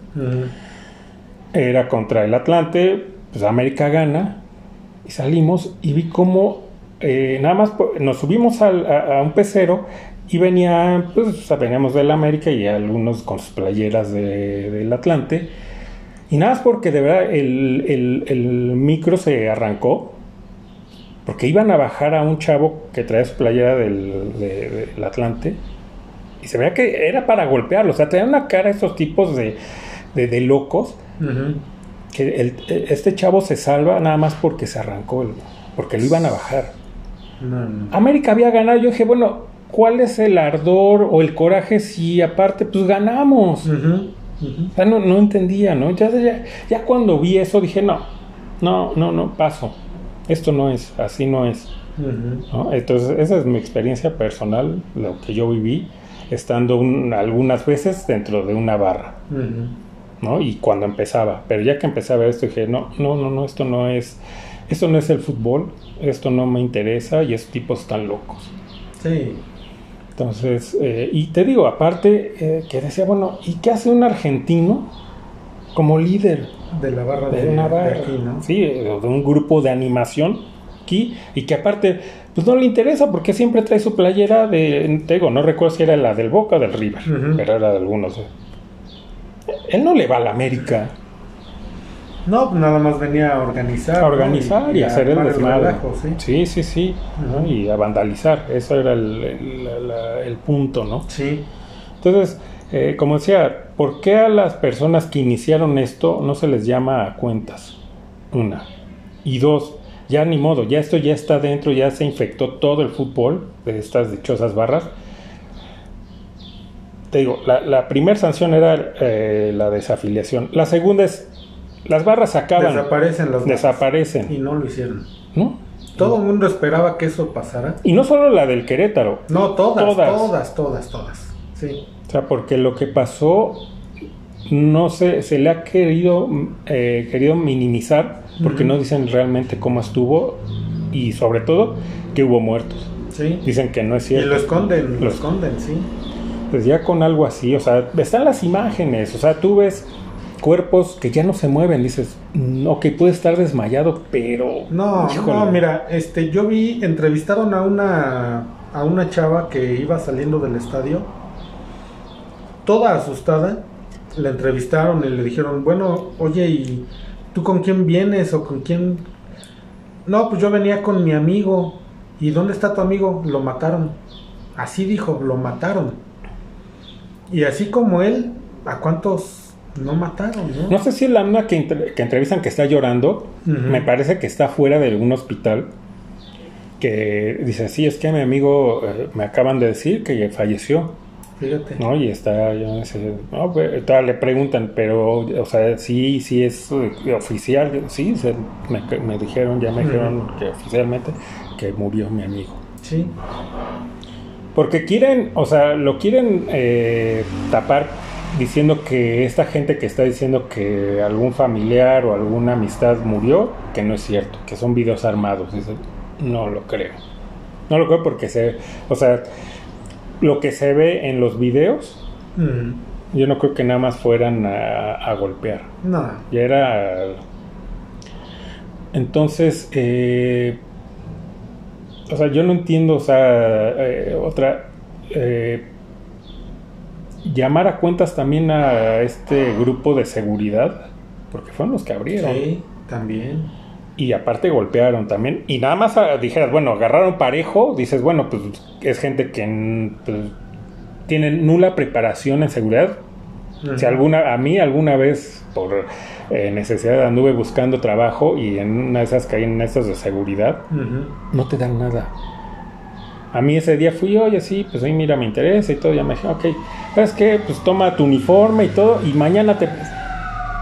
Era contra el Atlante, pues América gana y salimos y vi cómo eh, nada más nos subimos a, un pecero y venía, pues veníamos del América y algunos con sus playeras del Atlante. Y nada más porque de verdad el, micro se arrancó. Porque iban a bajar a un chavo que traía su playera del, Atlante. Y se veía que era para golpearlo. O sea, tenían una cara esos tipos de, locos que este chavo se salva nada más porque se arrancó, porque lo iban a bajar. América había ganado, yo dije, bueno, ¿cuál es el ardor o el coraje si aparte, pues ganamos? no, entendía, ¿no? Ya, ya, cuando vi eso dije, no, no, no, no, paso. Esto no es, así no es. Entonces, esa es mi experiencia personal, lo que yo viví, estando algunas veces dentro de una barra. ¿no? Y cuando empezaba, pero ya que empecé a ver esto dije, no, no, no, no, esto no es, esto no es el fútbol, esto no me interesa y estos tipos están locos. Sí. Entonces, eh, y te digo, aparte, eh, que decía, bueno, ¿y qué hace un argentino como líder? De la barra de, una barra. Sí, de un grupo de animación aquí, y que aparte, pues no le interesa porque siempre trae su playera de, te digo, no recuerdo si era la del Boca o del River, pero era de algunos. Él no le va a la América. No, nada más venía a organizar. A organizar y, a hacer el desmadre. ¿sí? sí, sí, Y a vandalizar. Eso era el, punto, ¿no? Sí. Entonces, eh, como decía, ¿por qué a las personas que iniciaron esto no se les llama a cuentas? Una. Y dos, ya ni modo, ya esto ya está dentro, ya se infectó todo el fútbol de estas dichosas barras te digo, la, primera sanción era eh, la desafiliación. La segunda es, las barras se acaban. Desaparecen las Desaparecen. Y no lo hicieron. ¿No? Todo el mundo esperaba que eso pasara. Y no solo la del Querétaro. No, todas, todas, todas, todas. Sí. O sea, porque lo que pasó no se, se le ha querido, eh, querido minimizar porque no dicen realmente cómo estuvo y sobre todo que hubo muertos. Sí. Dicen que no es cierto. Y lo esconden, lo esconden, sí pues ya con algo así, o sea, están las imágenes, o sea, tú ves cuerpos que ya no se mueven, dices, mm, ok, puede estar desmayado, pero... No, no, mira, este, yo vi, entrevistaron a una, a una chava que iba saliendo del estadio, toda asustada, la entrevistaron y le dijeron, bueno, oye, ¿y tú con quién vienes o con quién? No, pues yo venía con mi amigo. ¿Y dónde está tu amigo? Lo mataron. Así dijo, lo mataron. Y así como él, ¿a cuántos no mataron? No, no sé si es la misma que, entrevistan que está llorando. Me parece que está fuera de un hospital. Que dice, sí, es que mi amigo eh, me acaban de decir que falleció. Fíjate. ¿no? Y está, yo no sé, no, pues, le preguntan, pero, o sea, sí, sí es eh, oficial, sí, me, dijeron, ya me dijeron que oficialmente que murió mi amigo. Sí. Porque quieren, o sea, lo quieren eh, tapar diciendo que esta gente que está diciendo que algún familiar o alguna amistad murió, que no es cierto, que son videos armados. no lo creo. No lo creo porque se, o sea, lo que se ve en los videos, mm. yo no creo que nada más fueran a, golpear. No. Ya era... Entonces, eh, o sea, yo no entiendo, o sea, eh, otra... Eh, llamar a cuentas también a este grupo de seguridad, porque fueron los que abrieron. Sí, también. y aparte golpearon también. Y nada más ah, dijeras, bueno, agarraron parejo, dices, bueno, pues es gente que pues, tiene nula preparación en seguridad. Si alguna, a mí alguna vez por eh, necesidad anduve buscando trabajo y en una de esas caí en estas de seguridad, no te dan nada. A mí ese día fui, oye, sí, pues ahí mira, me interesa y todo, ya me dije, ok, ¿sabes qué? Pues toma tu uniforme y todo, y mañana te...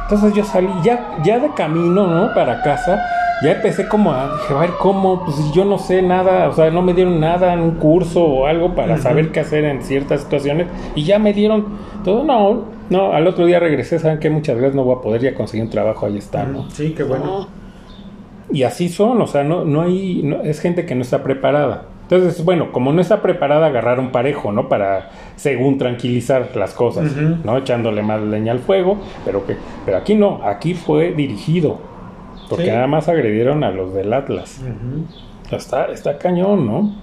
Entonces yo salí, ya, ya de camino, ¿no? Para casa, ya empecé como a, dije, a ver cómo, pues yo no sé nada, o sea, no me dieron nada en un curso o algo para saber qué hacer en ciertas situaciones y ya me dieron todo, no, no, al otro día regresé, saben que muchas veces no voy a poder ya conseguir un trabajo, ahí está, ¿no? Sí, qué bueno. Y así son, o sea, no, no hay, no, es gente que no está preparada. Entonces, bueno, como no está preparada, agarrar un parejo, ¿no? Para, según, tranquilizar las cosas, ¿no? Echándole más leña al fuego, pero que, pero aquí no, aquí fue dirigido porque nada más agredieron a los del Atlas. está, está cañón, ¿no?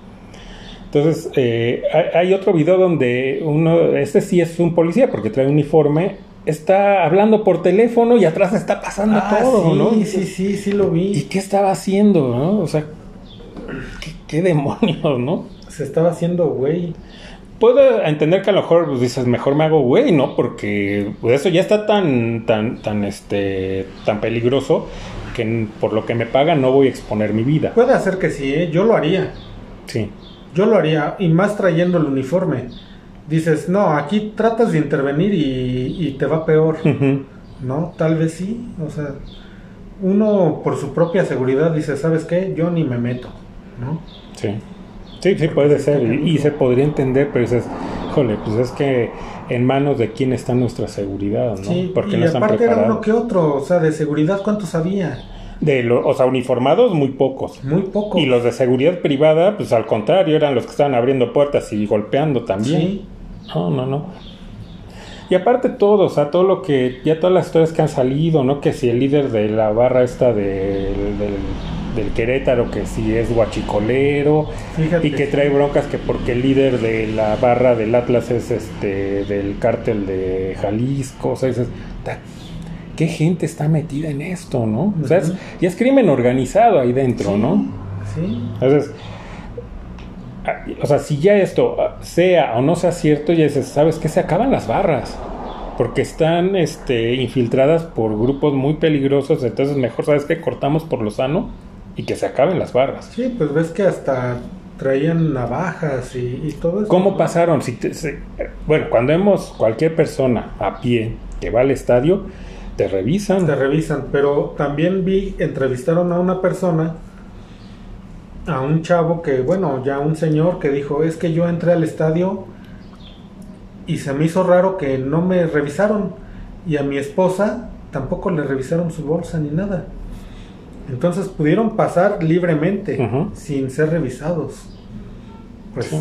Entonces, eh, hay, otro video donde uno, este sí es un policía porque trae uniforme, está hablando por teléfono y atrás está pasando ah, todo, ¿no? Sí, sí, sí, sí lo vi. ¿Y qué estaba haciendo, no? O sea, ¿qué, demonios, no? Se estaba haciendo güey puedo entender que a lo mejor pues, dices, mejor me hago güey, ¿no? Porque eso ya está tan, tan, tan, este, tan peligroso que por lo que me pagan no voy a exponer mi vida. Puede hacer que sí, ¿eh? yo lo haría. Sí. Yo lo haría, y más trayendo el uniforme. Dices, no, aquí tratas de intervenir y, te va peor. ¿No? Tal vez sí. O sea, uno por su propia seguridad dice, ¿sabes qué? Yo ni me meto. ¿No? Sí. Sí, sí, puede ser. Y, se podría entender, pero dices, híjole, pues es que en manos de quién está nuestra seguridad, ¿no? Sí, Porque y no están aparte era uno que otro, o sea, de seguridad, ¿cuántos había? De los, o sea, uniformados, muy pocos. Muy pocos. Y los de seguridad privada, pues al contrario, eran los que estaban abriendo puertas y golpeando también. Sí. No, no, no. Y aparte todo, o sea, todo lo que, ya todas las historias que han salido, ¿no? Que si el líder de la barra esta del del Querétaro que si es guachicolero y que trae broncas que porque el líder de la barra del Atlas es este del cártel de Jalisco, o sea, dices, qué gente está metida en esto, ¿no? O sea, es, y es crimen organizado ahí dentro, ¿no? Sí. Entonces, o sea, si ya esto sea o no sea cierto, ya dices, ¿sabes qué? Se acaban las barras porque están este, infiltradas por grupos muy peligrosos, entonces mejor, ¿sabes qué? Cortamos por lo sano y que se acaben las barras. Sí, pues ves que hasta traían navajas y, todo eso. ¿Cómo pasaron? Si bueno, cuando vemos cualquier persona a pie que va al estadio, te revisan. Te revisan, pero también vi, entrevistaron a una persona, a un chavo que, bueno, ya un señor que dijo, es que yo entré al estadio y se me hizo raro que no me revisaron y a mi esposa tampoco le revisaron su bolsa ni nada. Entonces pudieron pasar libremente, sin ser revisados. Pues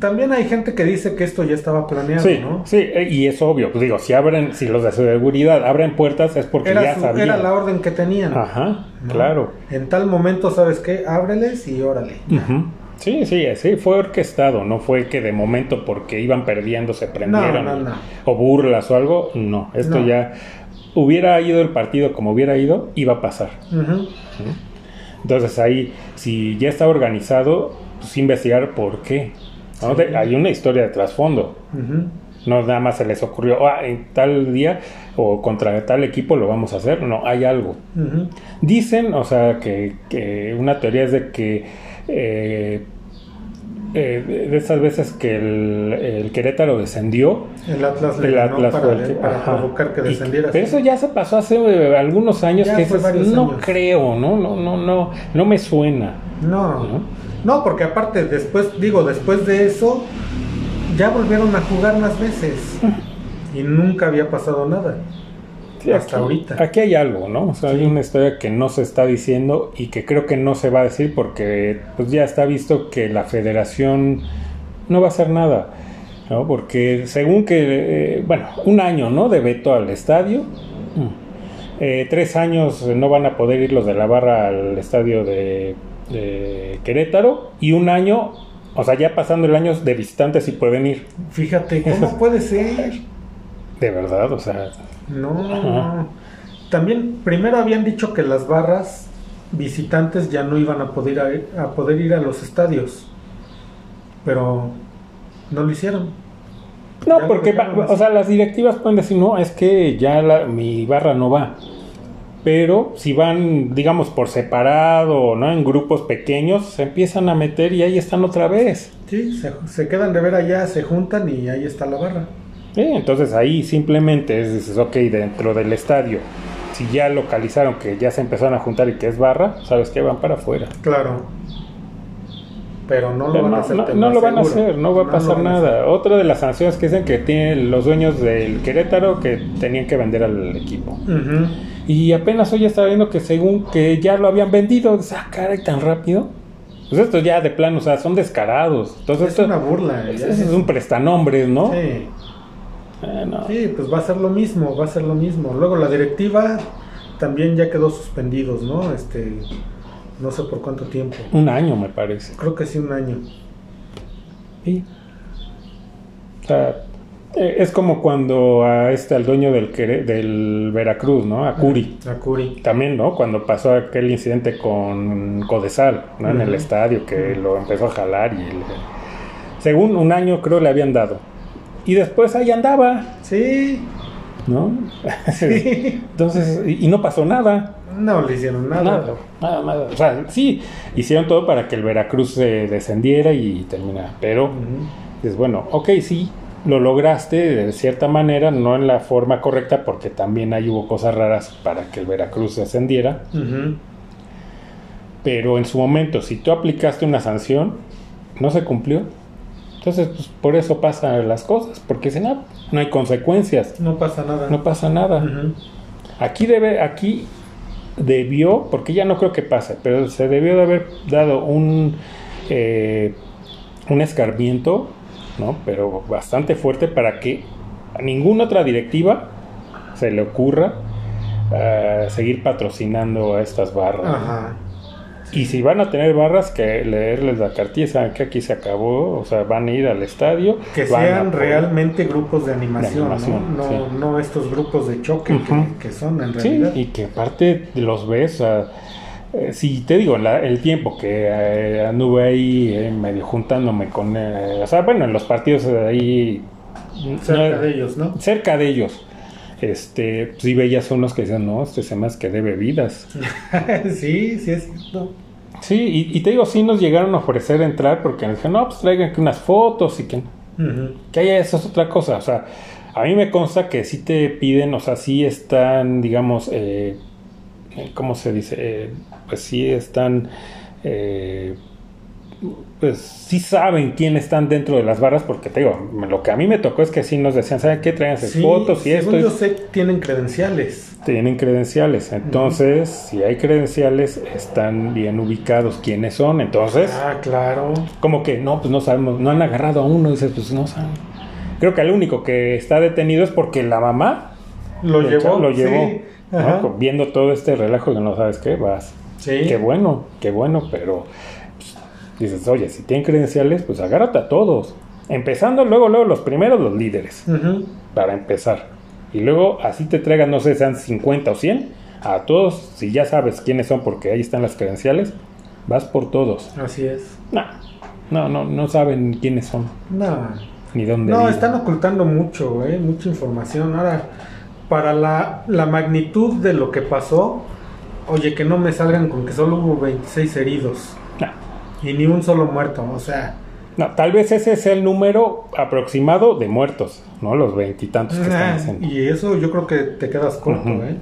también hay gente que dice que esto ya estaba planeado, sí, ¿no? Sí, eh, y es obvio. Pues digo, si abren, si los de seguridad abren puertas es porque ya sabían. Era la orden que tenían. Ajá, claro. En tal momento, ¿sabes qué? Ábreles y órale. Sí, sí, sí, fue orquestado, no fue que de momento porque iban perdiendo se prendieron. No, no, no. O burlas o algo, no, esto ya hubiera ido el partido como hubiera ido, iba a pasar. Entonces ahí, si ya está organizado, pues investigar por qué. hay una historia de trasfondo. No nada más se les ocurrió, ah, en tal día o contra tal equipo lo vamos a hacer. No, hay algo. Dicen, o sea, que, que, una teoría es de que eh, eh, de esas veces que el, Querétaro descendió. El Atlas, le para, provocar que descendiera. pero eso ya se pasó hace eh, algunos años que no creo, ¿no? No, no, no, no me suena. No, no, no, porque aparte después, digo, después de eso, ya volvieron a jugar más veces y nunca había pasado nada hasta ahorita. Aquí hay algo, ¿no? O sea, hay una historia que no se está diciendo y que creo que no se va a decir porque pues ya está visto que la federación no va a hacer nada, ¿no? Porque según que, eh, bueno, un año, ¿no? De veto al estadio. Mm. Eh, tres años no van a poder ir los de la barra al estadio de, de Querétaro y un año, o sea, ya pasando el año de visitantes sí pueden ir. Fíjate, [laughs] ¿cómo puede ser? De verdad, o sea, no, También, primero habían dicho que las barras visitantes ya no iban a poder, a, poder ir a los estadios. Pero no lo hicieron. No, porque, o sea, las directivas pueden decir, no, es que ya mi barra no va. Pero si van, digamos, por separado, ¿no? En grupos pequeños, se empiezan a meter y ahí están otra vez. Sí, se, se quedan de ver allá, se juntan y ahí está la barra. Sí, entonces ahí simplemente es, dices, ok, dentro del estadio si ya localizaron que ya se empezaron a juntar y que es barra, sabes que van para afuera. Claro. Pero no lo van a hacer. No, lo van a hacer, no va a pasar nada. Otra de las sanciones que dicen que tienen los dueños del Querétaro que tenían que vender al equipo. Y apenas hoy estaba viendo que según que ya lo habían vendido, ah, caray, tan rápido. Pues esto ya de plano, o sea, son descarados. Entonces, es una burla. Es, es, un prestanombres, ¿no? Sí. Sí, pues va a ser lo mismo, va a ser lo mismo. Luego la directiva también ya quedó suspendidos, ¿no? Este, no sé por cuánto tiempo. Un año me parece. Creo que sí, un año. Sí. O sea, eh, es como cuando a este, al dueño del, del Veracruz, ¿no? A Curi. A Curi. También, ¿no? Cuando pasó aquel incidente con Codesal, ¿no? En el estadio, que lo empezó a jalar y... según un año creo le habían dado. Y después ahí andaba. Sí. ¿No? [laughs] Sí. Entonces, y, no pasó nada. No le hicieron nada. Nada, nada, nada. O sea, sí, hicieron todo para que el Veracruz se descendiera y terminara. Pero, es bueno, ok, sí, lo lograste de cierta manera, no en la forma correcta, porque también ahí hubo cosas raras para que el Veracruz descendiera. Pero en su momento, si tú aplicaste una sanción, no se cumplió. Entonces, pues, por eso pasan las cosas, porque si no, no hay consecuencias. No pasa nada. No pasa nada. Aquí debe, aquí debió, porque ya no creo que pase, pero se debió de haber dado un, eh, un escarmiento, ¿no? Pero bastante fuerte para que a ninguna otra directiva se le ocurra uh, seguir patrocinando a estas barras. Ajá. Y si van a tener barras, que leerles la cartilla, saben que aquí se acabó, o sea, van a ir al estadio. Que sean realmente grupos de animación, ¿no? No, estos grupos de choque que, son en realidad. Sí, y que aparte los ves, eh, si te digo, el tiempo que eh, anduve ahí eh, medio juntándome con, o sea, bueno, en los partidos ahí... Cerca de ellos, ¿no? Cerca de ellos este, sí veías unos que decían, no, este se más que de bebidas. [laughs] sí, sí es cierto. Sí, y, te digo, sí nos llegaron a ofrecer entrar porque nos dijeron, no, pues traigan unas fotos y que... Que haya eso es otra cosa, o sea, a mí me consta que sí te piden, o sea, sí están, digamos, eh, ¿cómo se dice? Eh, pues sí están... Eh, pues sí saben quién están dentro de las barras, porque te digo, lo que a mí me tocó es que sí nos decían, ¿saben qué? Traen sus fotos y esto. yo sé, tienen credenciales. Tienen credenciales, entonces, si hay credenciales, están bien ubicados quiénes son, entonces. Ah, claro. Como que no, pues no sabemos, no han agarrado a uno, dices, pues no saben. Creo que el único que está detenido es porque la mamá lo llevó. lo llevó. Viendo todo este relajo que no sabes qué, vas. Sí. Qué bueno, qué bueno, pero dices, oye, si tienen credenciales, pues agárrate a todos. Empezando luego, luego los primeros, los líderes. Para empezar. Y luego así te traigan, no sé, sean 50 o 100. A todos, si ya sabes quiénes son porque ahí están las credenciales, vas por todos. Así es. No, no, no, no saben quiénes son. No. Ni dónde. No, están ocultando mucho, ¿eh? mucha información. Ahora, para la, la magnitud de lo que pasó, oye, que no me salgan con que solo hubo 26 heridos. Y ni un solo muerto, o sea. No, tal vez ese es el número aproximado de muertos, ¿no? Los veintitantos que están haciendo. Y eso yo creo que te quedas corto, ¿eh?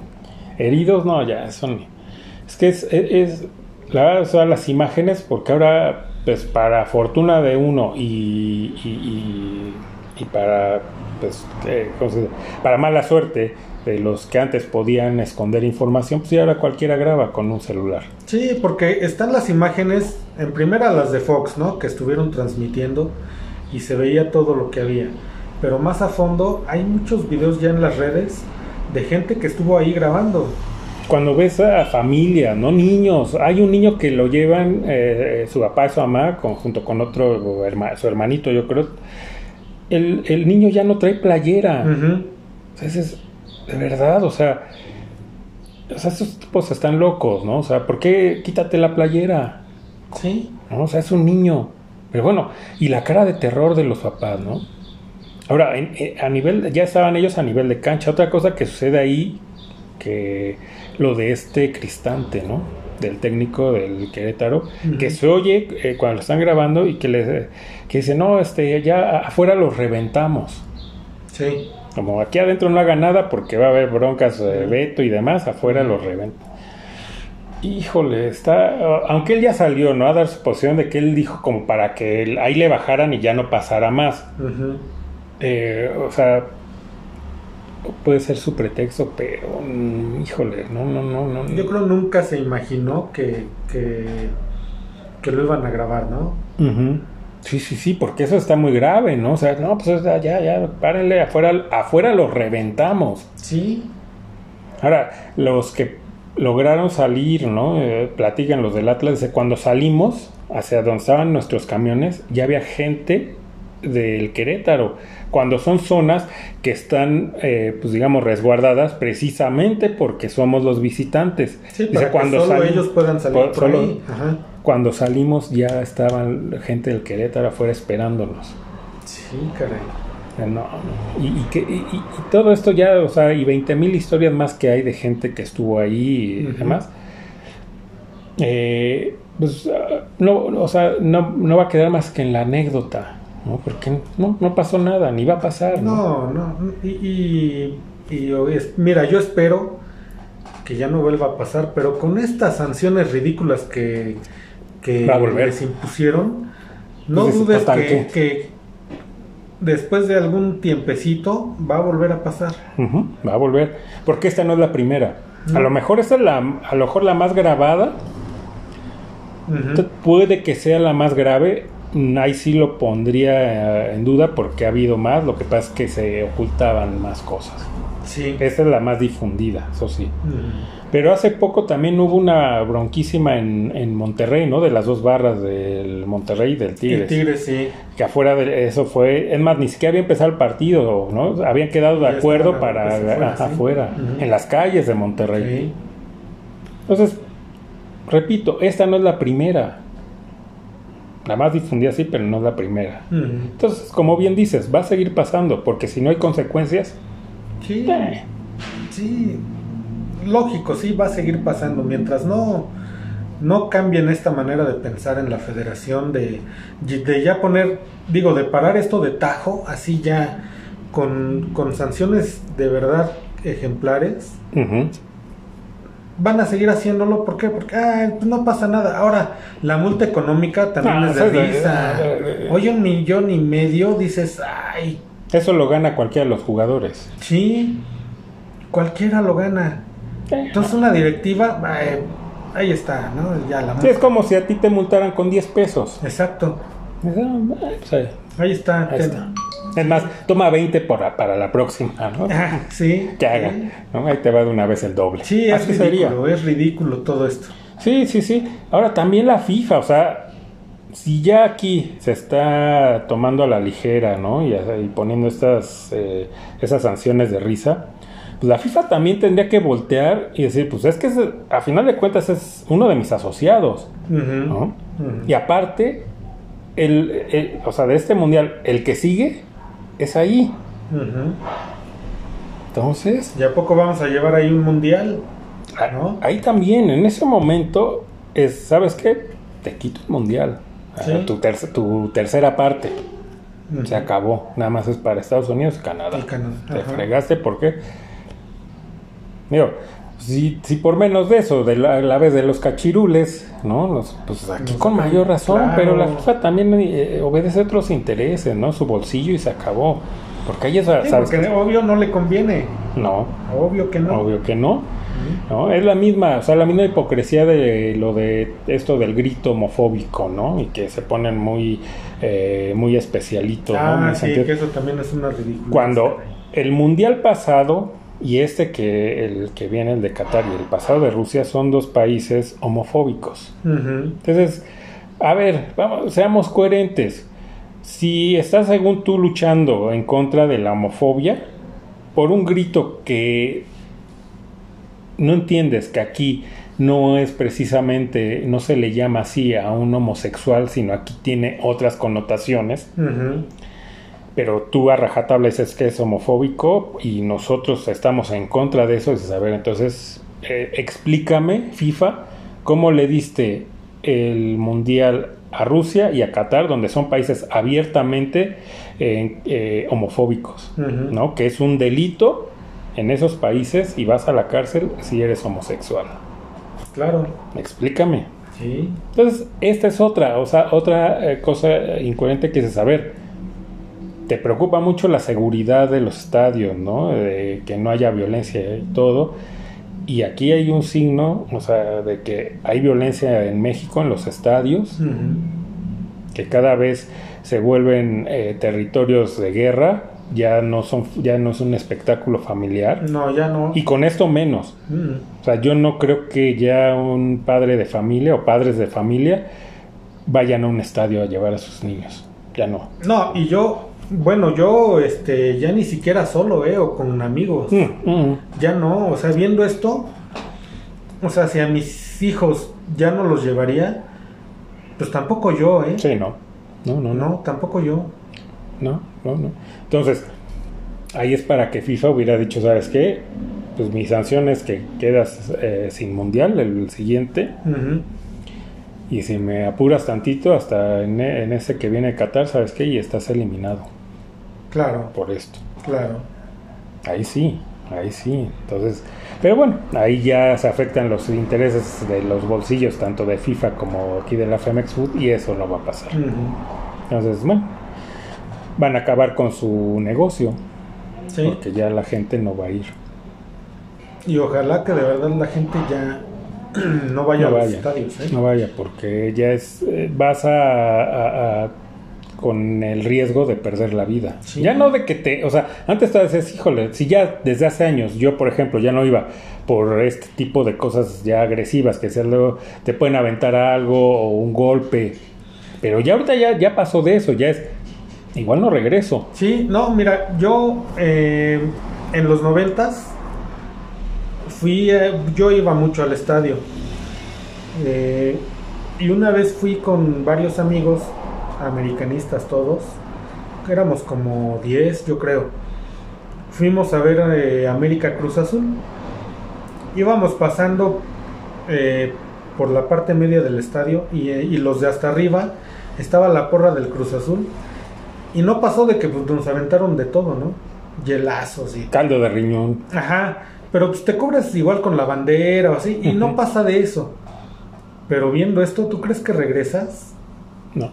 Heridos, no, ya, son. Es que es, es, la verdad, o sea, las imágenes, porque ahora, pues para fortuna de uno y, y, y, para, pues, eh, para mala suerte de los que antes podían esconder información, pues ya ahora cualquiera graba con un celular. Sí, porque están las imágenes, en primera las de Fox, ¿no? Que estuvieron transmitiendo y se veía todo lo que había. Pero más a fondo hay muchos videos ya en las redes de gente que estuvo ahí grabando. Cuando ves a familia, ¿no? Niños, hay un niño que lo llevan eh, su papá y su mamá con, junto con otro, su hermanito, yo creo. El, el niño ya no trae playera. Entonces, de verdad, o sea, o sea, esos tipos están locos, ¿no? O sea, ¿por qué quítate la playera? Sí. ¿No? O sea, es un niño. Pero bueno, y la cara de terror de los papás, ¿no? Ahora, eh, a nivel, ya estaban ellos a nivel de cancha. Otra cosa que sucede ahí, que lo de este Cristante, ¿no? Del técnico del Querétaro, que se oye eh, cuando lo están grabando y que les que dice, no, este, ya afuera los reventamos. Sí. Como aquí adentro no haga nada porque va a haber broncas de veto y demás, afuera los reventan. Híjole, está. Aunque él ya salió, ¿no? A dar su posición de que él dijo como para que ahí le bajaran y ya no pasara más. Eh, o sea, puede ser su pretexto, pero. Mm, híjole, no, no, no, no. Yo creo nunca se imaginó que, que, que lo iban a grabar, ¿no? Sí, sí, sí, porque eso está muy grave, ¿no? O sea, no, pues ya, ya, párenle, afuera, afuera los reventamos. Sí. Ahora, los que lograron salir, ¿no? Eh, platican los del Atlas, cuando salimos hacia donde estaban nuestros camiones, ya había gente del Querétaro, cuando son zonas que están, eh, pues digamos, resguardadas precisamente porque somos los visitantes. Sí, para cuando solo ellos puedan salir por, ahí. Cuando salimos ya estaban gente del Querétaro afuera esperándonos. Sí, caray. No, Y, que, y, todo esto ya, o sea, y 20 mil historias más que hay de gente que estuvo ahí y demás. Eh, pues, ah, no, o sea, no, no, va a quedar más que en la anécdota, ¿no? Porque no, no pasó nada, ni va a pasar. No, no, y, y, mira, yo espero que ya no vuelva a pasar, pero con estas sanciones ridículas que, que les impusieron, no dudes que, que, después de algún tiempecito va a volver a pasar. va a volver, porque esta no es la primera. A lo mejor esta es la, a lo mejor la más grabada. Puede que sea la más grave. Ahí sí lo pondría en duda porque ha habido más. Lo que pasa es que se ocultaban más cosas. Sí. Esa es la más difundida, eso sí. Pero hace poco también hubo una bronquísima en, en, Monterrey, ¿no? De las dos barras del Monterrey y del Tigres. El Tigres, sí. Que afuera de eso fue, es más, ni siquiera había empezado el partido, ¿no? Habían quedado de acuerdo para afuera, en las calles de Monterrey. Sí. Entonces, repito, esta no es la primera. La más difundida sí, pero no es la primera. Entonces, como bien dices, va a seguir pasando, porque si no hay consecuencias... Sí. Sí lógico, sí, va a seguir pasando. Mientras no, no cambien esta manera de pensar en la federación, de, de ya poner, digo, de parar esto de tajo, así ya, con, con sanciones de verdad ejemplares. Van a seguir haciéndolo, ¿por qué? Porque pues no pasa nada. Ahora, la multa económica también ah, es de risa. Oye, un millón y medio, dices, ay. Eso lo gana cualquiera de los jugadores. Sí, cualquiera lo gana. Entonces una directiva, eh, ahí está, ¿no? Ya la es como si a ti te multaran con 10 pesos. Exacto. ahí está. Es más, toma 20 por, para la próxima, ¿no? Ah, sí. Que haga, ¿no? Ahí te va de una vez el doble. Sí, es ridículo, es ridículo todo esto. Sí, sí, sí. Ahora también la FIFA, o sea, si ya aquí se está tomando a la ligera, ¿no? Y, poniendo estas, eh, esas sanciones de risa, pues la FIFA también tendría que voltear y decir, pues es que a final de cuentas es uno de mis asociados, ¿no? Y aparte, el, o sea, de este mundial, el que sigue es ahí. Entonces... ¿Ya poco vamos a llevar ahí un mundial? ¿no? Ahí también, en ese momento, es, ¿sabes qué? Te quito el mundial. Tu, tu tercera parte. Se acabó. Nada más es para Estados Unidos y Canadá. Te fregaste porque Digo, si, si por menos de eso, de la, vez de los cachirules, ¿no? pues aquí con mayor razón, pero la FIFA también eh, obedece a otros intereses, ¿no? Su bolsillo y se acabó. Porque ahí es, porque obvio no le conviene. No. Obvio que no. Obvio que no. ¿No? Es la misma, o sea, la misma hipocresía de lo de esto del grito homofóbico, ¿no? Y que se ponen muy, eh, muy especialitos, ah, sí, que eso también es una ridícula. Cuando el mundial pasado y este que el que viene el de Qatar y el pasado de Rusia son dos países homofóbicos. Entonces, a ver, vamos, seamos coherentes. Si estás según tú luchando en contra de la homofobia por un grito que no entiendes que aquí no es precisamente, no se le llama así a un homosexual, sino aquí tiene otras connotaciones. Pero tú a rajatabla dices que es homofóbico y nosotros estamos en contra de eso. Dices, a ver, entonces eh, explícame, FIFA, cómo le diste el mundial a Rusia y a Qatar, donde son países abiertamente eh, eh, homofóbicos, ¿no? Que es un delito en esos países y vas a la cárcel si eres homosexual. Claro. Explícame. Sí. Entonces, esta es otra, o sea, otra eh, cosa incoherente que es saber. Te preocupa mucho la seguridad de los estadios, ¿no? De que no haya violencia y todo. Y aquí hay un signo, o sea, de que hay violencia en México en los estadios, que cada vez se vuelven eh, territorios de guerra ya no son ya no es un espectáculo familiar. No, ya no. Y con esto menos. Mm. O sea, yo no creo que ya un padre de familia o padres de familia vayan a un estadio a llevar a sus niños. Ya no. No, y yo bueno, yo este ya ni siquiera solo, eh, o con amigos. Mm, mm. Ya no, o sea, viendo esto, o sea, si a mis hijos ya no los llevaría, pues tampoco yo, eh. Sí, no. No, no, no. No, tampoco yo. No, no, no. Entonces, ahí es para que FIFA hubiera dicho, ¿sabes qué? Pues mi sanción es que quedas eh, sin mundial el siguiente. Y si me apuras tantito, hasta en, ese que viene Qatar, ¿sabes qué? Y estás eliminado. Claro. Por esto. Claro. Ahí sí, ahí sí. Entonces, pero bueno, ahí ya se afectan los intereses de los bolsillos, tanto de FIFA como aquí de la Femex Food, y eso no va a pasar. Entonces, bueno van a acabar con su negocio. Porque ya la gente no va a ir. Y ojalá que de verdad la gente ya [clears throat] no vaya a los estadios. ¿eh? No vaya, porque ya es. Eh, vas a, con el riesgo de perder la vida. Ya no de que te. O sea, antes te decías, híjole, si ya desde hace años, yo por ejemplo, ya no iba por este tipo de cosas ya agresivas, que sea luego te pueden aventar algo o un golpe. Pero ya ahorita ya, ya pasó de eso, ya es igual no regreso. Sí, no, mira, yo eh, en los noventas fui, eh, yo iba mucho al estadio. Eh, y una vez fui con varios amigos, americanistas todos, éramos como 10 yo creo. Fuimos a ver América Cruz Azul. Íbamos pasando por la parte media del estadio y, y los de hasta arriba estaba la porra del Cruz Azul y no pasó de que pues, nos aventaron de todo, ¿no? Hielazos y... Caldo de riñón. Ajá. Pero pues te cubres igual con la bandera o así. Y no pasa de eso. Pero viendo esto, ¿tú crees que regresas? No.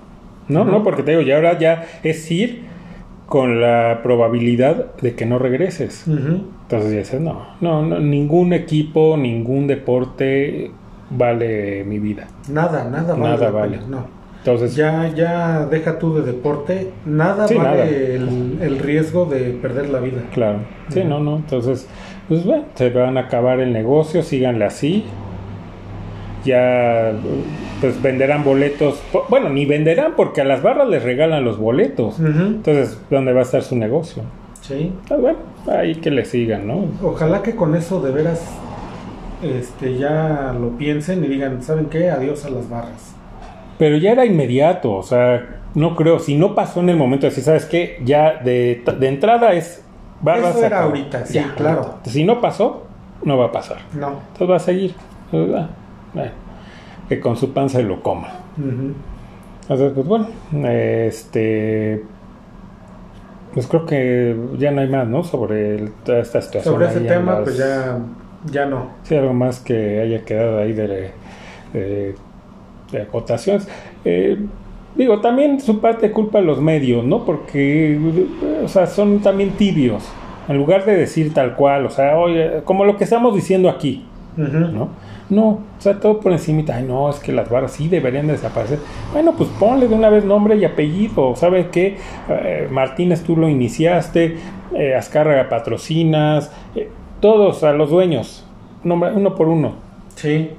No, no, porque te digo, ya ahora ya es ir con la probabilidad de que no regreses. Entonces ya dices, no, no, no, ningún equipo, ningún deporte vale mi vida. Nada, nada vale. Nada vale. No. Entonces, ya, ya deja tú de deporte, nada vale El, riesgo de perder la vida. Claro, sí, no, no. Entonces, pues bueno, se van a acabar el negocio, síganle así. Ya, pues venderán boletos. Bueno, ni venderán porque a las barras les regalan los boletos. Entonces, ¿dónde va a estar su negocio? Sí. Pues bueno, ahí que le sigan, ¿no? Ojalá que con eso de veras este, ya lo piensen y digan, ¿saben qué? Adiós a las barras. Pero ya era inmediato, o sea, no creo, si no pasó en el momento de decir, ¿sabes qué? Ya de, de entrada es... Va, Eso era ahorita, sí, claro. Si no pasó, no va a pasar. No. Entonces va a seguir. bueno, que con su panza lo coma. Entonces, pues bueno, este... Pues creo que ya no hay más, ¿no? Sobre toda esta situación. Sobre ese tema, pues ya, ya no. Sí, algo más que haya quedado ahí de de acotaciones. Eh, digo, también su parte culpa a los medios, ¿no? Porque, o sea, son también tibios. En lugar de decir tal cual, o sea, oye, como lo que estamos diciendo aquí, ¿no? No, o sea, todo por encima, ay, no, es que las barras sí deberían desaparecer. Bueno, pues ponle de una vez nombre y apellido, ¿sabes qué? Eh, Martínez, tú lo iniciaste, eh, Azcárraga patrocinas, todos a los dueños, uno por uno. Sí.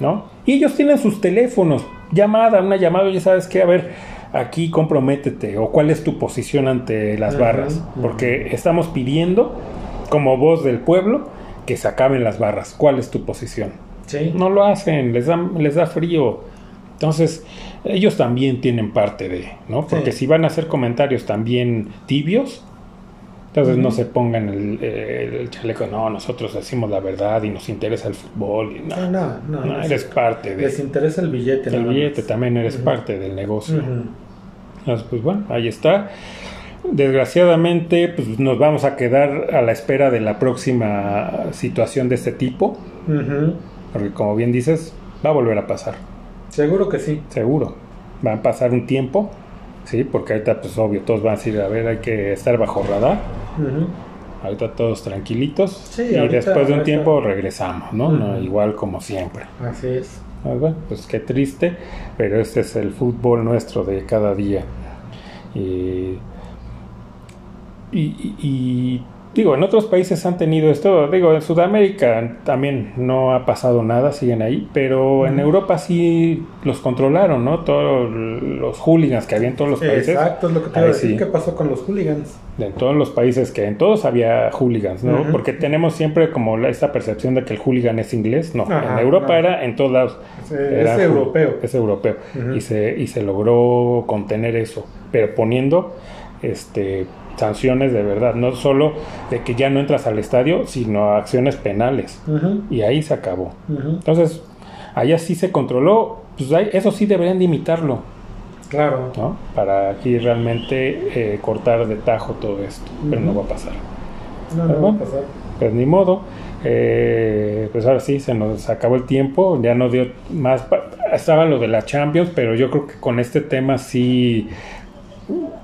¿No? Y ellos tienen sus teléfonos, llamada, una llamada, ya sabes qué, a ver, aquí comprométete o cuál es tu posición ante las barras, porque estamos pidiendo como voz del pueblo que se acaben las barras. ¿Cuál es tu posición? No lo hacen, les da, les da frío. Entonces, ellos también tienen parte de, ¿no? Porque si van a hacer comentarios también tibios, entonces no se pongan el, chaleco, no, nosotros decimos la verdad y nos interesa el fútbol. Y no, no, no, eres parte de... Les interesa el billete. El billete también eres parte del negocio. Entonces, pues bueno, ahí está. Desgraciadamente, pues nos vamos a quedar a la espera de la próxima situación de este tipo. Porque como bien dices, va a volver a pasar. Seguro que sí. Seguro. Va a pasar un tiempo, sí, porque ahorita pues obvio, todos van a decir, a ver, hay que estar bajo radar. Ahorita todos tranquilitos. Sí, y después de un tiempo regresamos, ¿no? ¿no? Igual como siempre. Así es. Pues, bueno, pues qué triste, pero este es el fútbol nuestro de cada día. Y, y, y Digo, en otros países han tenido esto, digo, en Sudamérica también no ha pasado nada, siguen ahí, pero en Europa sí los controlaron, ¿no? Todos los hooligans que había en todos los países. Exacto, es lo que te iba a decir, ¿qué pasó con los hooligans? En todos los países que en todos había hooligans, ¿no? Porque tenemos siempre como esta percepción de que el hooligan es inglés, no, en Europa era en todos lados. es europeo. Es europeo. y, se, y se logró contener eso, pero poniendo este sanciones de verdad, no solo de que ya no entras al estadio, sino acciones penales. Y ahí se acabó. Entonces, allá sí se controló, pues eso sí deberían de imitarlo. Claro. ¿no? Para aquí realmente eh, cortar de tajo todo esto, pero no va a pasar. No, no va a pasar. Pues ni modo. Eh, pues ahora sí, se nos acabó el tiempo, ya no dio más. Estaba lo de la Champions, pero yo creo que con este tema sí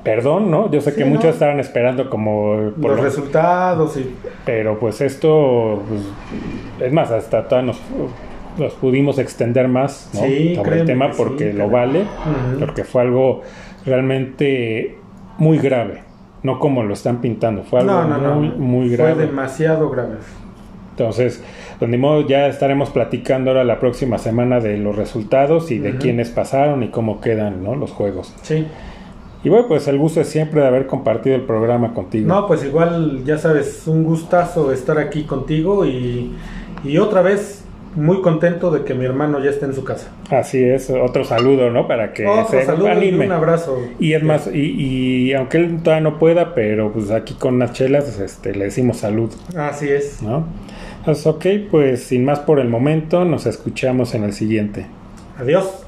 perdón, ¿no? Yo sé que muchos estaban esperando como por los resultados y pero pues esto pues, es más hasta todos nos, pudimos extender más ¿no? sobre el tema porque lo vale, porque fue algo realmente muy grave, no como lo están pintando, fue algo muy, muy grave. Fue demasiado grave. Entonces, pues ni modo, ya estaremos platicando ahora la próxima semana de los resultados y de quiénes pasaron y cómo quedan ¿no? los juegos. Sí. Y bueno, pues el gusto es siempre de haber compartido el programa contigo. No, pues igual, ya sabes, un gustazo estar aquí contigo y, y otra vez muy contento de que mi hermano ya esté en su casa. Así es, otro saludo, ¿no? Para que se anime. Y un abrazo. Y es más, y, y, aunque él todavía no pueda, pero pues aquí con unas chelas este, le decimos salud. Así es. ¿No? Entonces, ok, pues sin más por el momento, nos escuchamos en el siguiente. Adiós.